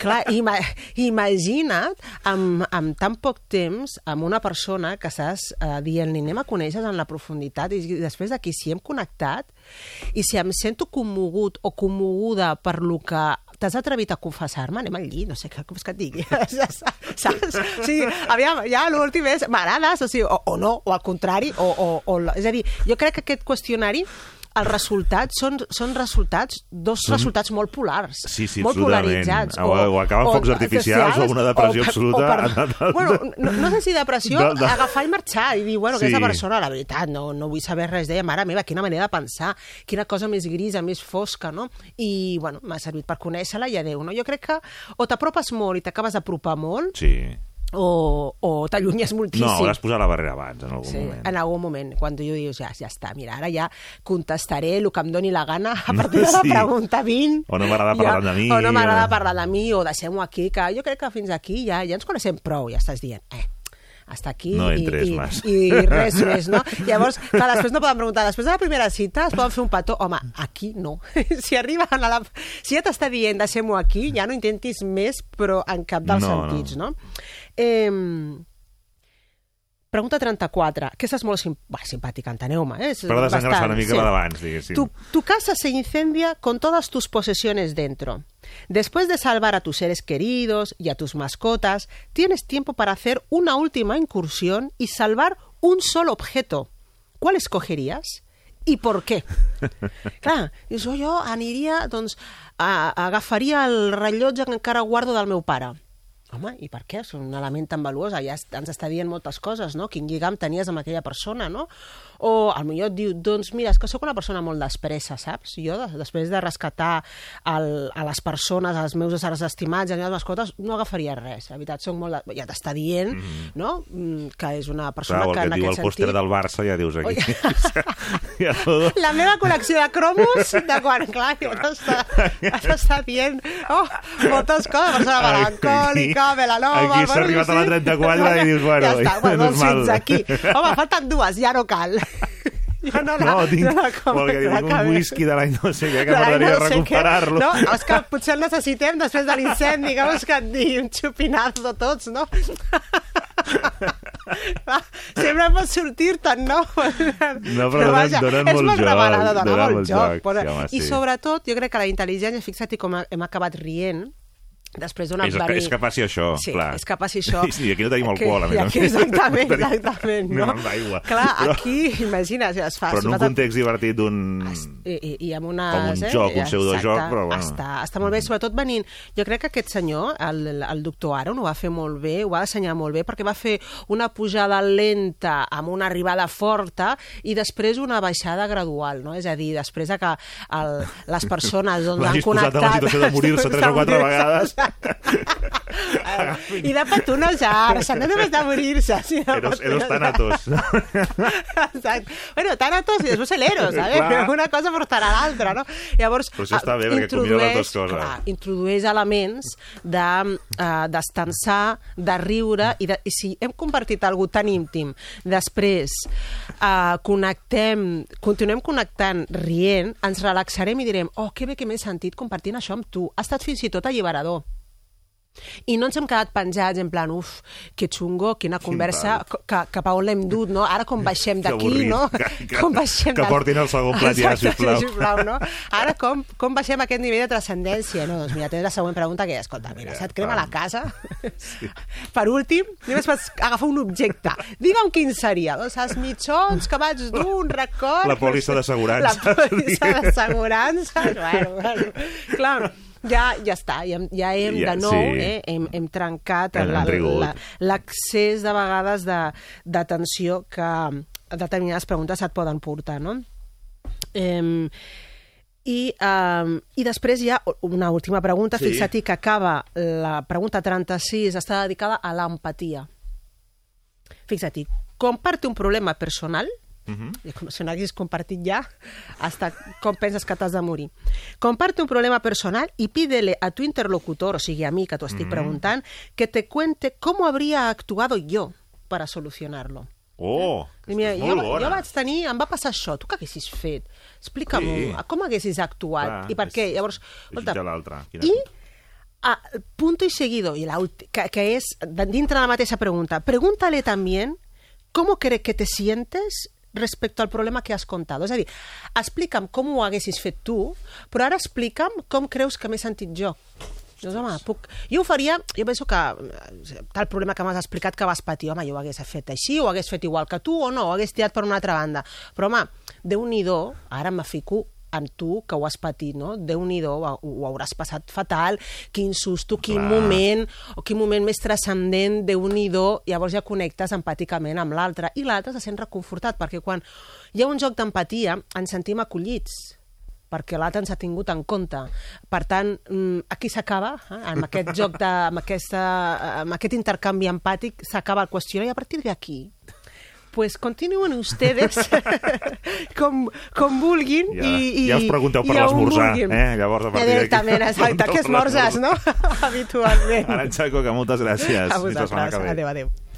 Speaker 6: Clar, ima imagina't amb, amb tan poc temps amb una persona que estàs eh, dient-li anem a conèixer en la profunditat i després d'aquí si hem connectat i si em sento commogut o commoguda per lo que t'has atrevit a confessar-me, anem al llit, no sé què com és que et digui. Saps? O sigui, aviam, ja l'últim és, m'agrades, o, sigui, o, o no, o al contrari, o, o, o, és a dir, jo crec que aquest qüestionari els resultats són, són resultats, dos
Speaker 1: Són-
Speaker 6: resultats molt polars,
Speaker 1: Sí, sí,
Speaker 6: molt polaritzats.
Speaker 1: O- o acaben focs artificials o una depressió absoluta.
Speaker 6: Bueno, no, no sé si depressió,
Speaker 1: De- de-
Speaker 6: agafar i marxar i dir, bueno,
Speaker 1: Sí.
Speaker 6: aquesta persona, la veritat, no, no vull saber res d'ella, mare meva, quina manera de pensar, quina cosa més grisa, més fosca, no? I, bueno, m'ha servit per conèixer-la i adeu, no? Jo crec que o t'apropes molt i t'acabes d'apropar molt,
Speaker 1: Sí.
Speaker 6: O, o t'allunyes moltíssim.
Speaker 1: No, hauràs posat la barrera abans, en algun
Speaker 6: Sí,
Speaker 1: moment.
Speaker 6: en algun moment, quan tu dius, ja, ja està, mira, ara ja contestaré el que em doni la gana a partir de la
Speaker 1: Sí.
Speaker 6: pregunta 20.
Speaker 1: O no m'agrada parlar de mi,
Speaker 6: O no m'agrada
Speaker 1: eh.
Speaker 6: parlar de mi, o deixem-ho aquí, que jo crec que fins aquí ja, ja ens coneixem prou, ja estàs dient, eh, hasta aquí
Speaker 1: No
Speaker 6: i, i,
Speaker 1: más.
Speaker 6: i res més, no? Llavors, clar, després no poden preguntar, després de la primera cita es poden fer un petó, home, aquí no. si arriben a la... Si ja t'està dient deixem-ho aquí, ja no intentis més, però en cap dels
Speaker 1: No, no.
Speaker 6: sentits, no? Eh, Pregunta 34. Aquesta és molt sim bah, simpàtica, enteneu-me. Eh? És
Speaker 1: Però una mica la d'abans, diguéssim.
Speaker 6: Tu, tu casa se incendia con todas tus posesiones dentro. Después de salvar a tus seres queridos y a tus mascotas, tienes tiempo para hacer una última incursión y salvar un solo objeto. ¿Cuál escogerías? I per què? Clar, dius, oh, jo aniria, doncs, a, agafaria el rellotge que encara guardo del meu pare. Home, i per què? És un element tan valuós. Ja ens està dient moltes coses, no? Quin lligam tenies amb aquella persona, no? O al millor et diu, doncs mira, és que sóc una persona molt despressa, saps? Jo, de, després de rescatar el, a les persones, als meus éssers estimats, a les meves mascotes, no agafaria res. La veritat, soc molt... De... Ja t'està dient,
Speaker 1: Mhm.
Speaker 6: no?, Mm, que és una persona
Speaker 1: Clar,
Speaker 6: que
Speaker 1: que
Speaker 6: en
Speaker 1: et diu el
Speaker 6: aquest
Speaker 1: pòster
Speaker 6: sentit...
Speaker 1: del Barça, ja dius aquí. ja todo.
Speaker 6: La meva col·lecció de cromos de quan, clar, ja t'està dient oh, moltes coses, persona melancòlica, melanoma...
Speaker 1: aquí s'ha arribat a la 34 i dius, bueno,
Speaker 6: ja està, bueno, doncs fins aquí. Home, falten dues, ja no cal. Ja no, la,
Speaker 1: No, tinc,
Speaker 6: no la
Speaker 1: vol
Speaker 6: la
Speaker 1: tinc un whisky de l'any no sé què, que m'agradaria
Speaker 6: no sé
Speaker 1: recuperar-lo.
Speaker 6: No, és que potser el necessitem després de l'incendi, que vols que et digui un xupinazo tots, no? Va, sempre pots sortir-te'n, no?
Speaker 1: No, però donen- donen
Speaker 6: és
Speaker 1: molt
Speaker 6: revelador, dona molt joc.
Speaker 1: joc,
Speaker 6: Però-
Speaker 1: sí, home,
Speaker 6: I
Speaker 1: sí.
Speaker 6: sobretot, jo crec que la intel·ligència, fixa't com hem acabat rient, després d'una
Speaker 1: És, és que passi això,
Speaker 6: Sí,
Speaker 1: clar.
Speaker 6: és que passi això.
Speaker 1: Sí, i aquí no tenim
Speaker 6: Que-
Speaker 1: alcohol, a més.
Speaker 6: aquí, exactament, exactament, no?
Speaker 1: Anem amb aigua.
Speaker 6: Clar,
Speaker 1: Però-
Speaker 6: aquí, imagina, si es fa...
Speaker 1: Però en un context divertit d'un...
Speaker 6: i, i, i amb unes...
Speaker 1: Com un
Speaker 6: eh,
Speaker 1: joc, un pseudojoc, però bueno.
Speaker 6: Està, està molt bé, sobretot venint... Jo crec que aquest senyor, el, el doctor Aaron, ho va fer molt bé, ho va dissenyar molt bé, perquè va fer una pujada lenta amb una arribada forta i després una baixada gradual, no? És a dir, després de que el, les persones doncs, han
Speaker 1: L'hagis posat
Speaker 6: connectat...
Speaker 1: en la situació de morir-se tres o quatre vegades.
Speaker 6: I de petonejar-se, no només de morir-se, sinó...
Speaker 1: Eros, eros tanatos.
Speaker 6: Exacte. Bueno, Thanatos i després Eros. Una cosa portarà l'altra, no? Llavors,
Speaker 1: Però això està bé, perquè combina les dues coses.
Speaker 6: Clar, introdueix elements de, uh, d'estensar, de riure, i, de, i si hem compartit alguna tan íntim, després uh, connectem, continuem connectant rient, ens relaxarem i direm, oh, que bé que m'he sentit compartint això amb tu. Ha estat fins i tot alliberador. I no ens hem quedat penjats en plan, uf, que xungo, quina conversa, que, cap a on l'hem dut, no? Ara com baixem d'aquí, no?
Speaker 1: Que- que-
Speaker 6: com baixem
Speaker 1: que portin el segon plat ja, sisplau.
Speaker 6: sisplau, no? Ara com, com baixem aquest nivell de transcendència? No, doncs mira, tens la següent pregunta que, escolta, mira, se't crema la casa? Per últim, només pots agafar un objecte. Digue'm quin seria. Doncs els mitjons que vaig dur, un record...
Speaker 1: La pòlissa d'assegurances.
Speaker 6: La pòlissa d'assegurances. Bueno, bueno. Clar, ja, ja està, ja, ja hem
Speaker 1: Ja,
Speaker 6: de nou,
Speaker 1: sí.
Speaker 6: eh, hem, hem trencat
Speaker 1: Hem
Speaker 6: la- la- l'accés de vegades de- d'atenció que determinades preguntes et poden portar, no? Eh, i, um, I després hi ha una última pregunta,
Speaker 1: Sí.
Speaker 6: sí. fixa't que acaba la pregunta 36, està dedicada a l'empatia. Fixa't, comparte un problema personal, I com si no haguis compartit ja, hasta com penses que t'has de morir. Comparte un problema personal y pídele a tu interlocutor, o sigui, a mi que t'ho estic
Speaker 1: Mhm.
Speaker 6: preguntant, que te cuente cómo habría actuado yo para solucionarlo.
Speaker 1: Oh,
Speaker 6: I mira,
Speaker 1: és
Speaker 6: jo, jo vaig tenir, em va passar això, tu què haguessis fet? Explica'm,
Speaker 1: Sí.
Speaker 6: com haguessis actuat
Speaker 1: Clar,
Speaker 6: i per què? Llavors,
Speaker 1: I. Quina-
Speaker 6: i a, punto y seguido, y la que, que es de- dintre de la mateixa pregunta, pregúntale también cómo cree que te sientes respecto al problema que has contado. És a dir, explica'm com ho haguessis fet tu, però ara explica'm com creus que m'he sentit jo. Dius, home, puc... Jo ho faria, jo penso que eh, tal problema que m'has explicat que vas patir, home, jo ho hagués fet així, o ho hagués fet igual que tu, o no, ho hagués tirat per una altra banda. Però, home, déu-n'hi-do, ara me fico amb tu, que ho has patit, no? Déu-n'hi-do, ho, ho hauràs passat fatal, quin susto, quin
Speaker 1: Clar.
Speaker 6: moment, o quin moment més transcendent, déu-n'hi-do, llavors ja connectes empàticament amb l'altre, i l'altre se sent reconfortat, perquè quan hi ha un joc d'empatia ens sentim acollits, perquè l'altre ens ha tingut en compte. Per tant, mm, aquí s'acaba, eh, amb aquest joc de, amb, aquesta, amb aquest intercanvi empàtic, s'acaba el qüestionari i a partir d'aquí pues continuen ustedes com, com vulguin
Speaker 1: Ja,
Speaker 6: i, i,
Speaker 1: ja us pregunteu per l'esmorzar, eh? Llavors, a partir d'aquí...
Speaker 6: Directament, exacte, que esmorzes, no? Habitualment.
Speaker 1: Aranxa Coca, moltes gràcies.
Speaker 6: A vosaltres.
Speaker 1: que.
Speaker 6: Adéu, adéu.